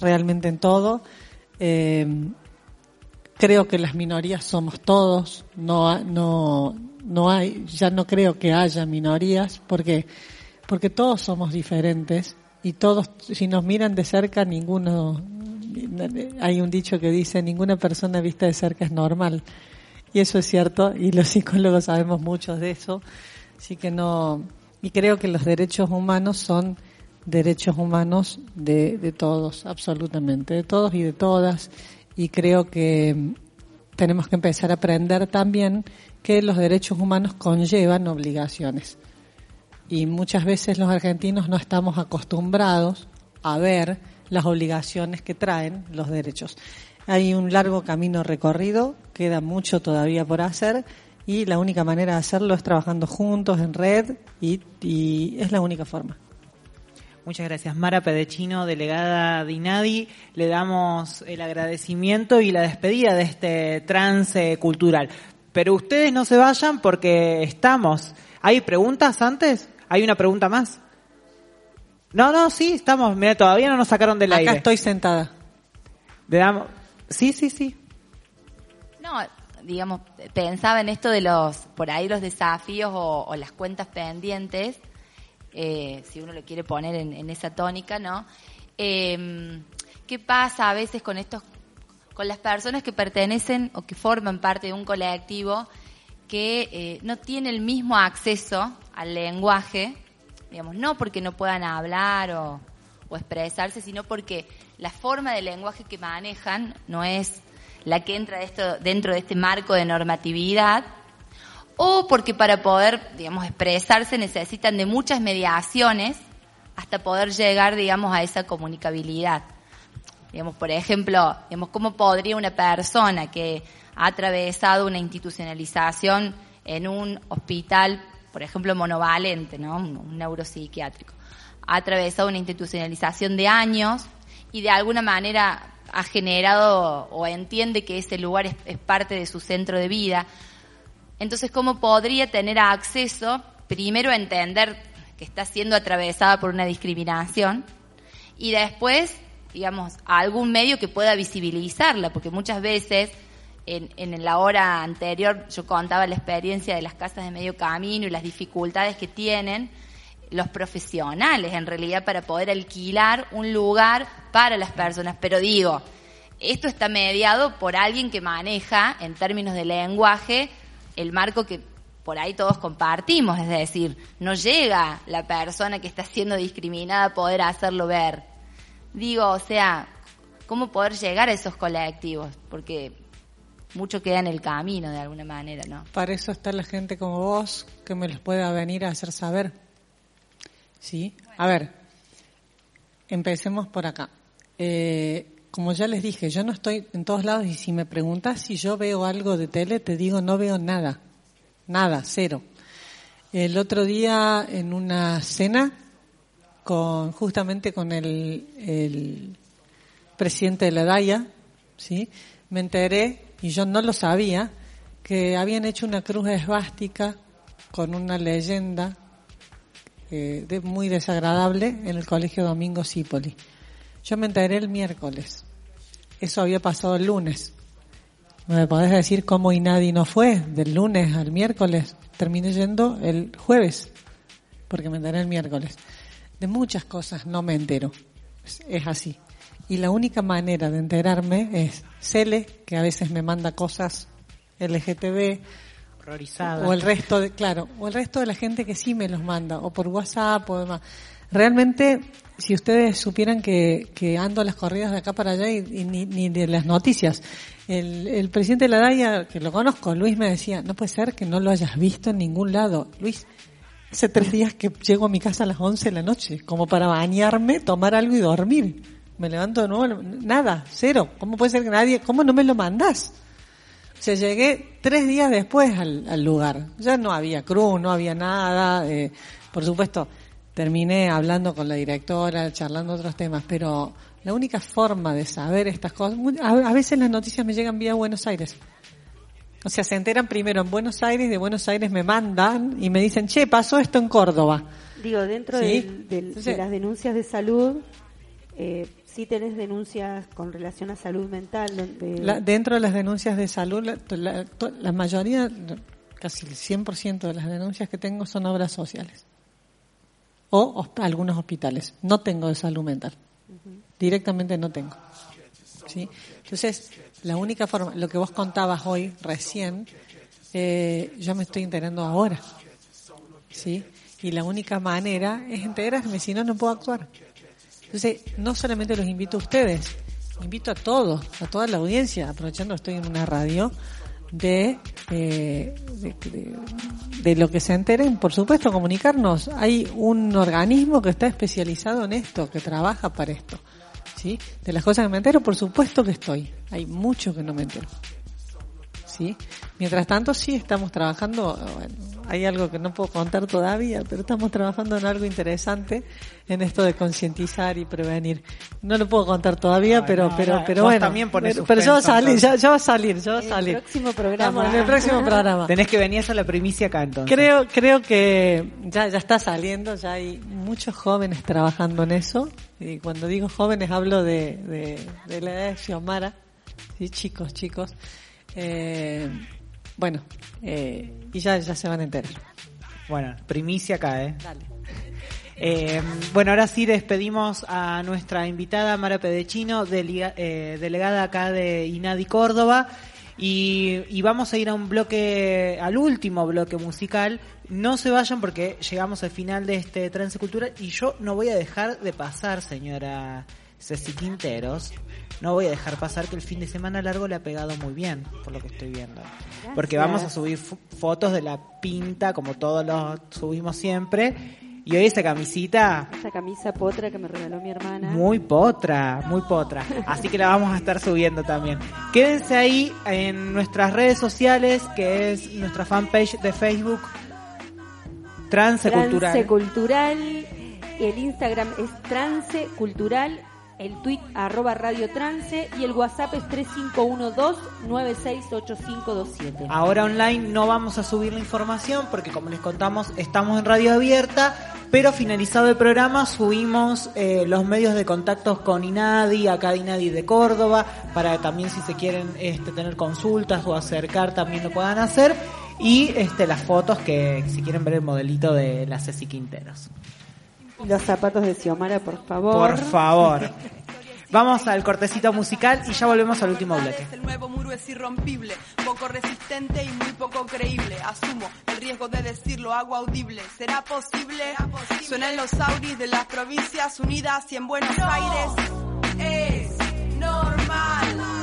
realmente en todo. Eh, creo que las minorías somos todos, no, no, no hay, ya no creo que haya minorías, porque, porque todos somos diferentes y todos, si nos miran de cerca, ninguno, hay un dicho que dice, ninguna persona vista de cerca es normal. Y eso es cierto, y los psicólogos sabemos mucho de eso. Así que no, y creo que los derechos humanos son derechos humanos de, de todos, absolutamente, de todos y de todas. Y creo que tenemos que empezar a aprender también que los derechos humanos conllevan obligaciones. Y muchas veces los argentinos no estamos acostumbrados a ver las obligaciones que traen los derechos. Hay un largo camino recorrido, queda mucho todavía por hacer y la única manera de hacerlo es trabajando juntos en red y, y es la única forma. Muchas gracias. Mara Pedechino, delegada de INADI, le damos el agradecimiento y la despedida de este trance cultural. Pero ustedes no se vayan porque estamos. ¿Hay preguntas antes? ¿Hay una pregunta más? No, no, sí, estamos. Mira, todavía no nos sacaron del Acá aire. estoy sentada. Le damos... Sí, sí, sí. No, digamos, pensaba en esto de los, por ahí los desafíos o, o las cuentas pendientes, eh, si uno lo quiere poner en, esa tónica, ¿no? Eh, ¿Qué pasa a veces con estos, con las personas que pertenecen o que forman parte de un colectivo que eh, no tiene el mismo acceso al lenguaje, digamos, no porque no puedan hablar o, o expresarse, sino porque la forma de lenguaje que manejan no es la que entra de esto, dentro de este marco de normatividad, o porque para poder, digamos, expresarse necesitan de muchas mediaciones hasta poder llegar, digamos, a esa comunicabilidad. Digamos, por ejemplo, digamos, ¿cómo podría una persona que ha atravesado una institucionalización en un hospital, por ejemplo, monovalente, ¿no? un, neuropsiquiátrico, ha atravesado una institucionalización de años y de alguna manera ha generado o entiende que ese lugar es, es parte de su centro de vida. Entonces, ¿cómo podría tener acceso, primero a entender que está siendo atravesada por una discriminación y después, digamos, a algún medio que pueda visibilizarla? Porque muchas veces, en, en la hora anterior, yo contaba la experiencia de las casas de medio camino y las dificultades que tienen los profesionales en realidad para poder alquilar un lugar para las personas. Pero digo, esto está mediado por alguien que maneja en términos de lenguaje el marco que por ahí todos compartimos, es decir, no llega la persona que está siendo discriminada a poder hacerlo ver. Digo, o sea, ¿cómo poder llegar a esos colectivos? Porque mucho queda en el camino de alguna manera, ¿no? Para eso está la gente como vos que me los pueda venir a hacer saber. ¿Sí? A ver, empecemos por acá. Eh, como ya les dije, yo no estoy en todos lados y si me preguntas si yo veo algo de tele, te digo no veo nada. Nada, cero. El otro día en una cena con justamente con el, el presidente de la DAIA, ¿sí? Me enteré y yo no lo sabía que habían hecho una cruz esvástica con una leyenda eh, de, muy desagradable en el colegio Domingo Cipoli. Yo me enteré el miércoles. Eso había pasado el lunes. ¿Me podés decir cómo y nadie no fue? Del lunes al miércoles. Terminé yendo el jueves, porque me enteré el miércoles. De muchas cosas no me entero. Es, así. Y la única manera de enterarme es Cele, que a veces me manda cosas LGTB, Horrorizada. o el resto de, claro, o el resto de la gente que sí me los manda, o por WhatsApp o demás. Realmente, si ustedes supieran que, que ando las corridas de acá para allá y, y ni, ni de las noticias, el, el presidente de la DAIA, que lo conozco, Luis me decía, no puede ser que no lo hayas visto en ningún lado. Luis, hace tres días que llego a mi casa a las 11 de la noche, como para bañarme, tomar algo y dormir. Me levanto de nuevo, nada, cero. ¿Cómo puede ser que nadie, cómo no me lo mandás? O sea, llegué tres días después al, al lugar. Ya no había cruz, no había nada. eh, por supuesto, terminé hablando con la directora, charlando otros temas, pero la única forma de saber estas cosas, a, veces las noticias me llegan vía Buenos Aires. O sea, se enteran primero en Buenos Aires, de Buenos Aires me mandan y me dicen, che, pasó esto en Córdoba. Digo, dentro ¿Sí? del- del- Entonces- de las denuncias de salud, eh, sí tenés denuncias con relación a salud mental. donde- La- dentro de las denuncias de salud, la, la- la mayoría, casi el 100% de las denuncias que tengo son obras sociales. O algunos hospitales. No tengo de salud mental. Directamente no tengo. ¿Sí? Entonces, la única forma, lo que vos contabas hoy, recién, eh, yo me estoy enterando ahora. ¿Sí? Y la única manera es enterarme, si no, no puedo actuar. Entonces, no solamente los invito a ustedes, invito a todos, a toda la audiencia, aprovechando que estoy en una radio, de, eh, de, de- de lo que se enteren, por supuesto, comunicarnos. Hay un organismo que está especializado en esto, que trabaja para esto. ¿Sí? De las cosas que me entero, por supuesto que estoy. Hay mucho que no me entero. ¿Sí? Mientras tanto, sí estamos trabajando, bueno, hay algo que no puedo contar todavía, pero estamos trabajando en algo interesante en esto de concientizar y prevenir. No lo puedo contar todavía, Ay, pero no, pero no, pero vos bueno, también ponés pero, pero ya va a suspenso, salir, ya, entonces. ya va a salir, ya va a En salir. el próximo programa. Vamos, en el próximo programa. Tenés que venir a hacer la primicia acá entonces. Creo, creo que ya, ya está saliendo, ya hay muchos jóvenes trabajando en eso. Y cuando digo jóvenes hablo de, de, de la edad de Xiomara. Sí, chicos, chicos. Eh, bueno, eh, y ya, ya se van a enterar. Bueno, primicia acá, ¿eh? Eh, bueno, ahora sí despedimos a nuestra invitada Mara Pedechino, delega- eh, delegada acá de INADI Córdoba, y, y vamos a ir a un bloque, al último bloque musical. No se vayan porque llegamos al final de este trance cultural y yo no voy a dejar de pasar, señora Ceci Quinteros, no voy a dejar pasar que el fin de semana largo le ha pegado muy bien, por lo que estoy viendo. Porque vamos a subir fo- fotos de la pinta, como todos los subimos siempre. Y hoy esa camisita, Esa camisa potra que me regaló mi hermana. muy potra, muy potra. Así que la vamos a estar subiendo también. Quédense ahí en nuestras redes sociales, que es nuestra fanpage de Facebook, Trance Cultural. Trance Cultural. El Instagram es Trance Cultural. El tweet arroba Radio Trance. Y el WhatsApp es 3512-968527. Ahora online no vamos a subir la información porque como les contamos estamos en radio abierta, pero finalizado el programa subimos eh, los medios de contactos con Inadi, acá Inadi de Córdoba, para también si se quieren este, tener consultas o acercar también lo puedan hacer. Y este, las fotos que si quieren ver el modelito de la Ceci Quinteros. Los zapatos de Xiomara, por favor. Por favor. Vamos al cortecito musical y ya volvemos al último bloque. El nuevo muro es irrompible, poco resistente y muy poco creíble. Asumo el riesgo de decirlo, hago audible. ¿Será posible? Suenan los auris de las provincias unidas y en Buenos Aires es normal.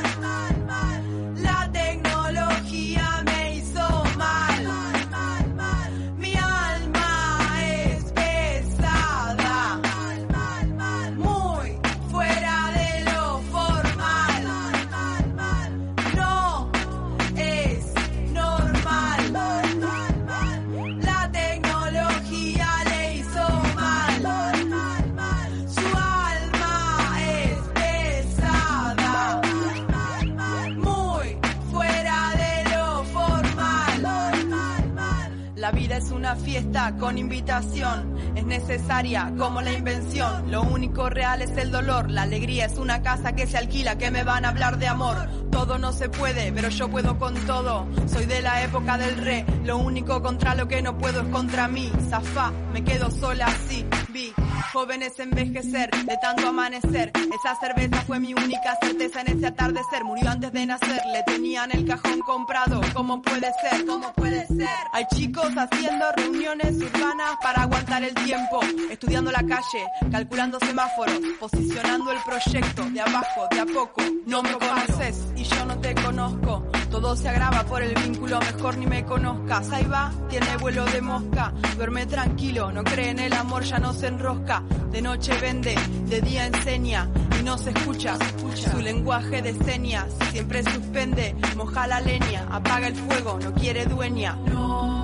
Fiesta con invitación, es necesaria como la invención. Lo único real es el dolor, la alegría es una casa que se alquila, que me van a hablar de amor. Todo no se puede, pero yo puedo con todo. Soy de la época del re, lo único contra lo que no puedo es contra mí. Zafá, me quedo sola así, vi. Jóvenes envejecer, de tanto amanecer. Esa cerveza fue mi única certeza en ese atardecer. Murió antes de nacer, le tenían el cajón comprado. ¿Cómo puede ser? ¿Cómo puede ser? Hay chicos haciendo reuniones urbanas para aguantar el tiempo. Estudiando la calle, calculando semáforos, posicionando el proyecto de abajo, de a poco. No me conoces y yo no te conozco. Todo se agrava por el vínculo, mejor ni me conozcas. Ahí va, tiene vuelo de mosca. Duerme tranquilo, no cree en el amor, ya no se enrosca. De noche vende, de día enseña y no se escucha. Su lenguaje de señas siempre suspende. Moja la leña, apaga el fuego, no quiere dueña. No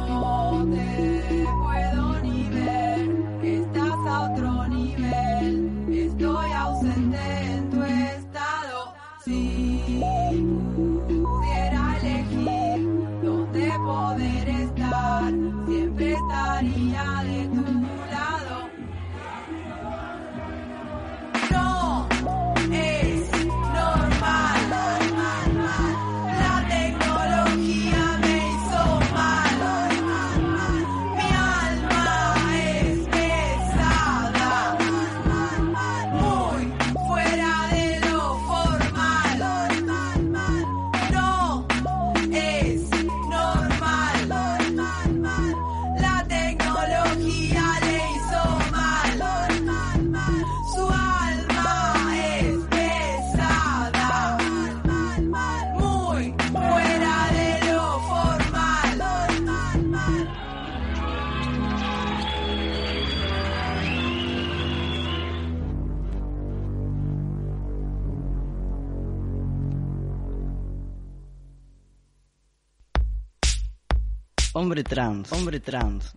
otro Hombre trans, hombre trans.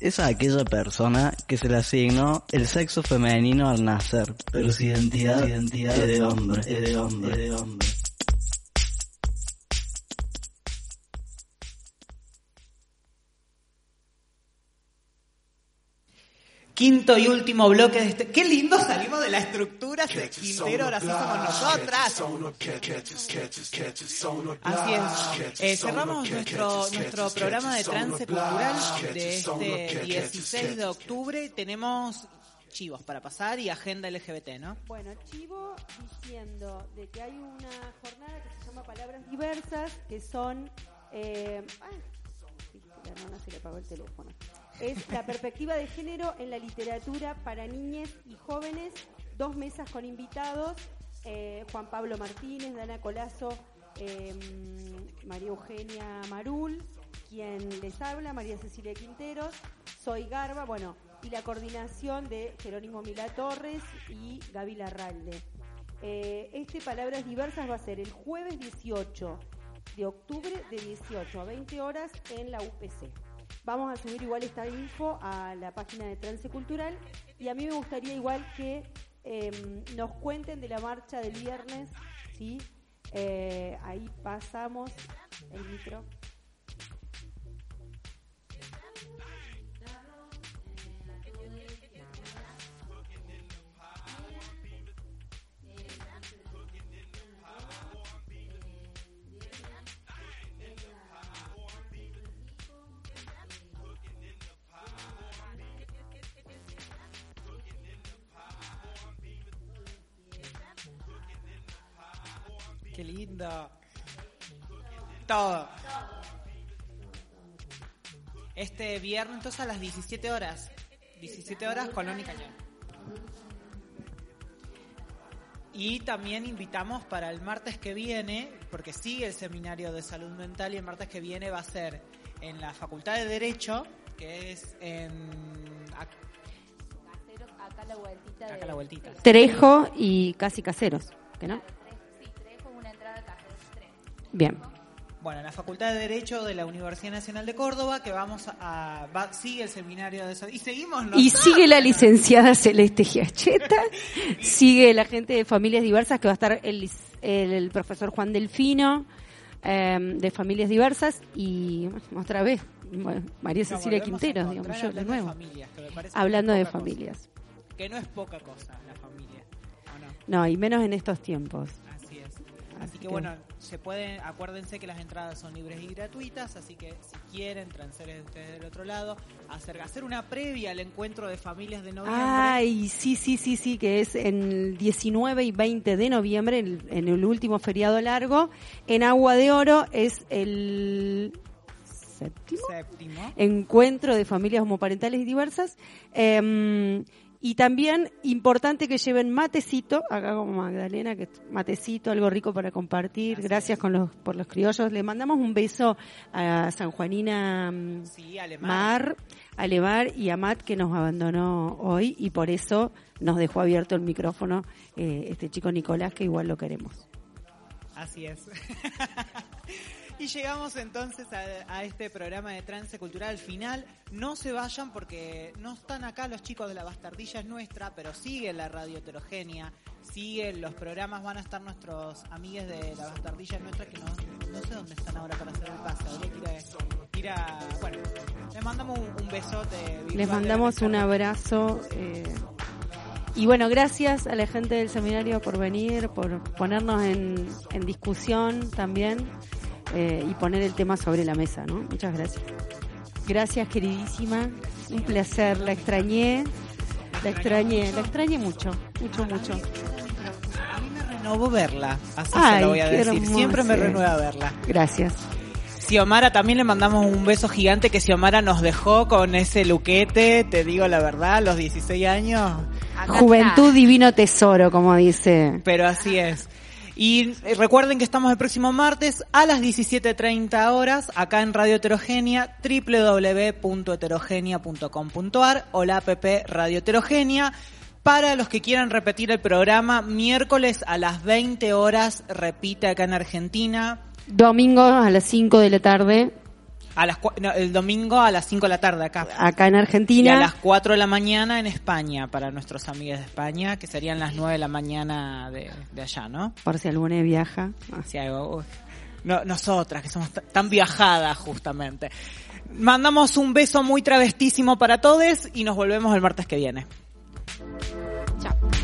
Es aquella persona que se le asignó el sexo femenino al nacer, pero su identidad, es de hombre. Quinto y último bloque de este. Qué lindo salimos de la estructura de Quintero, ahora sí somos nosotras. Así es. Eh, cerramos nuestro, nuestro programa de trance cultural de este 16 de octubre. Tenemos chivos para pasar y agenda LGBT, ¿no? Bueno, chivo diciendo de que hay una jornada que se llama Palabras Diversas, que son... Eh, ay, la nona se le apagó el teléfono. Es la perspectiva de género en la literatura para niñas y jóvenes. Dos mesas con invitados. eh, Juan Pablo Martínez, Dana Colazo, eh, María Eugenia Marul, quien les habla, María Cecilia Quinteros, Soy Garba. Bueno, y la coordinación de Jerónimo Milá Torres y Gaby Larralde. Eh, este Palabras Diversas va a ser el jueves 18 de octubre de 18 a 20 horas en la UPC. Vamos a subir igual esta info a la página de Trance Cultural y a mí me gustaría igual que eh, nos cuenten de la marcha del viernes, ¿sí? Eh, ahí pasamos el micro. Qué lindo. Todo. Este viernes entonces a las 17 horas. 17 horas Colón y Cañón. Y también invitamos para el martes que viene, porque sigue el seminario de salud mental y el martes que viene va a ser en la Facultad de Derecho, que es en... Acá la vueltita Acá la vueltita. Trejo y casi caseros, ¿que no? Bien. Bueno, en la Facultad de Derecho de la Universidad Nacional de Córdoba, que vamos a... va- sigue el seminario de. Y seguimos Y nosotros. sigue la licenciada Celeste Giacheta, sigue la gente de Familias Diversas, que va a estar el, el, el profesor Juan Delfino, eh, de Familias Diversas, y otra vez, bueno, María Cecilia volvemos a Quintero, encontrar digamos yo, de nuevo. familias, parece Hablando de familias. cosa. Que no es poca cosa la familia. ¿o no? No, y menos en estos tiempos. Así que que- bueno, se pueden, acuérdense que las entradas son libres y gratuitas, así que si quieren, transeres de ustedes del otro lado, hacer, hacer una previa al encuentro de familias de noviembre. Ay, sí, sí, sí, sí, que es en el 19 y 20 de noviembre, en, en el último feriado largo. En Agua de Oro es el séptimo Séptimo. encuentro de familias homoparentales y diversas. Eh, y también importante que lleven matecito, acá como Magdalena, que matecito, algo rico para compartir. Gracias con los, por los criollos. Le mandamos un beso a San Juanina mm, Sí, alemán. Mar, a Levar y a Matt que nos abandonó hoy y por eso nos dejó abierto el micrófono eh, este chico Nicolás que igual lo queremos. Así es. y llegamos entonces a, a este programa de trance cultural final. No se vayan porque no están acá los chicos de la bastardilla es nuestra, pero sigue la radio heterogénea, siguen los programas, van a estar nuestros amigues de la bastardilla es nuestra que no, no sé dónde están ahora para hacer el pase. Habría que ir a, ir a- bueno, les mandamos un, un besote. Les mandamos un abrazo. eh, y bueno, gracias a la gente del seminario por venir, por ponernos en, en discusión también eh, y poner el tema sobre la mesa, ¿no? Muchas gracias. Gracias, queridísima. Un placer. La extrañé. La extrañé. La extrañé mucho. Mucho, mucho. A mí me renovó verla, así se lo voy a decir. Siempre me renueva verla. Gracias. Xiomara también le mandamos un beso gigante que Xiomara nos dejó con ese luquete, te digo la verdad, a los 16 años. Juventud divino tesoro, como dice. Pero así es. Y eh, recuerden que estamos el próximo martes a las 17.30 horas acá en Radio Heterogénea, www.heterogenia.com.ar o la app Radio Heterogénea. Para los que quieran repetir el programa, miércoles a las 20 horas repite acá en Argentina. Domingo a las 5 de la tarde, A las, cua- no, el domingo a las 5 de la tarde acá. acá en Y a Argentina. las 4 de la mañana en España, para nuestros amigos de España, que serían las 9 de la mañana de, de allá, ¿no? Por si alguna viaja. Si algo-. No, nosotras, que somos tan viajadas justamente. Mandamos un beso muy travestísimo para todos y nos volvemos el martes que viene. moment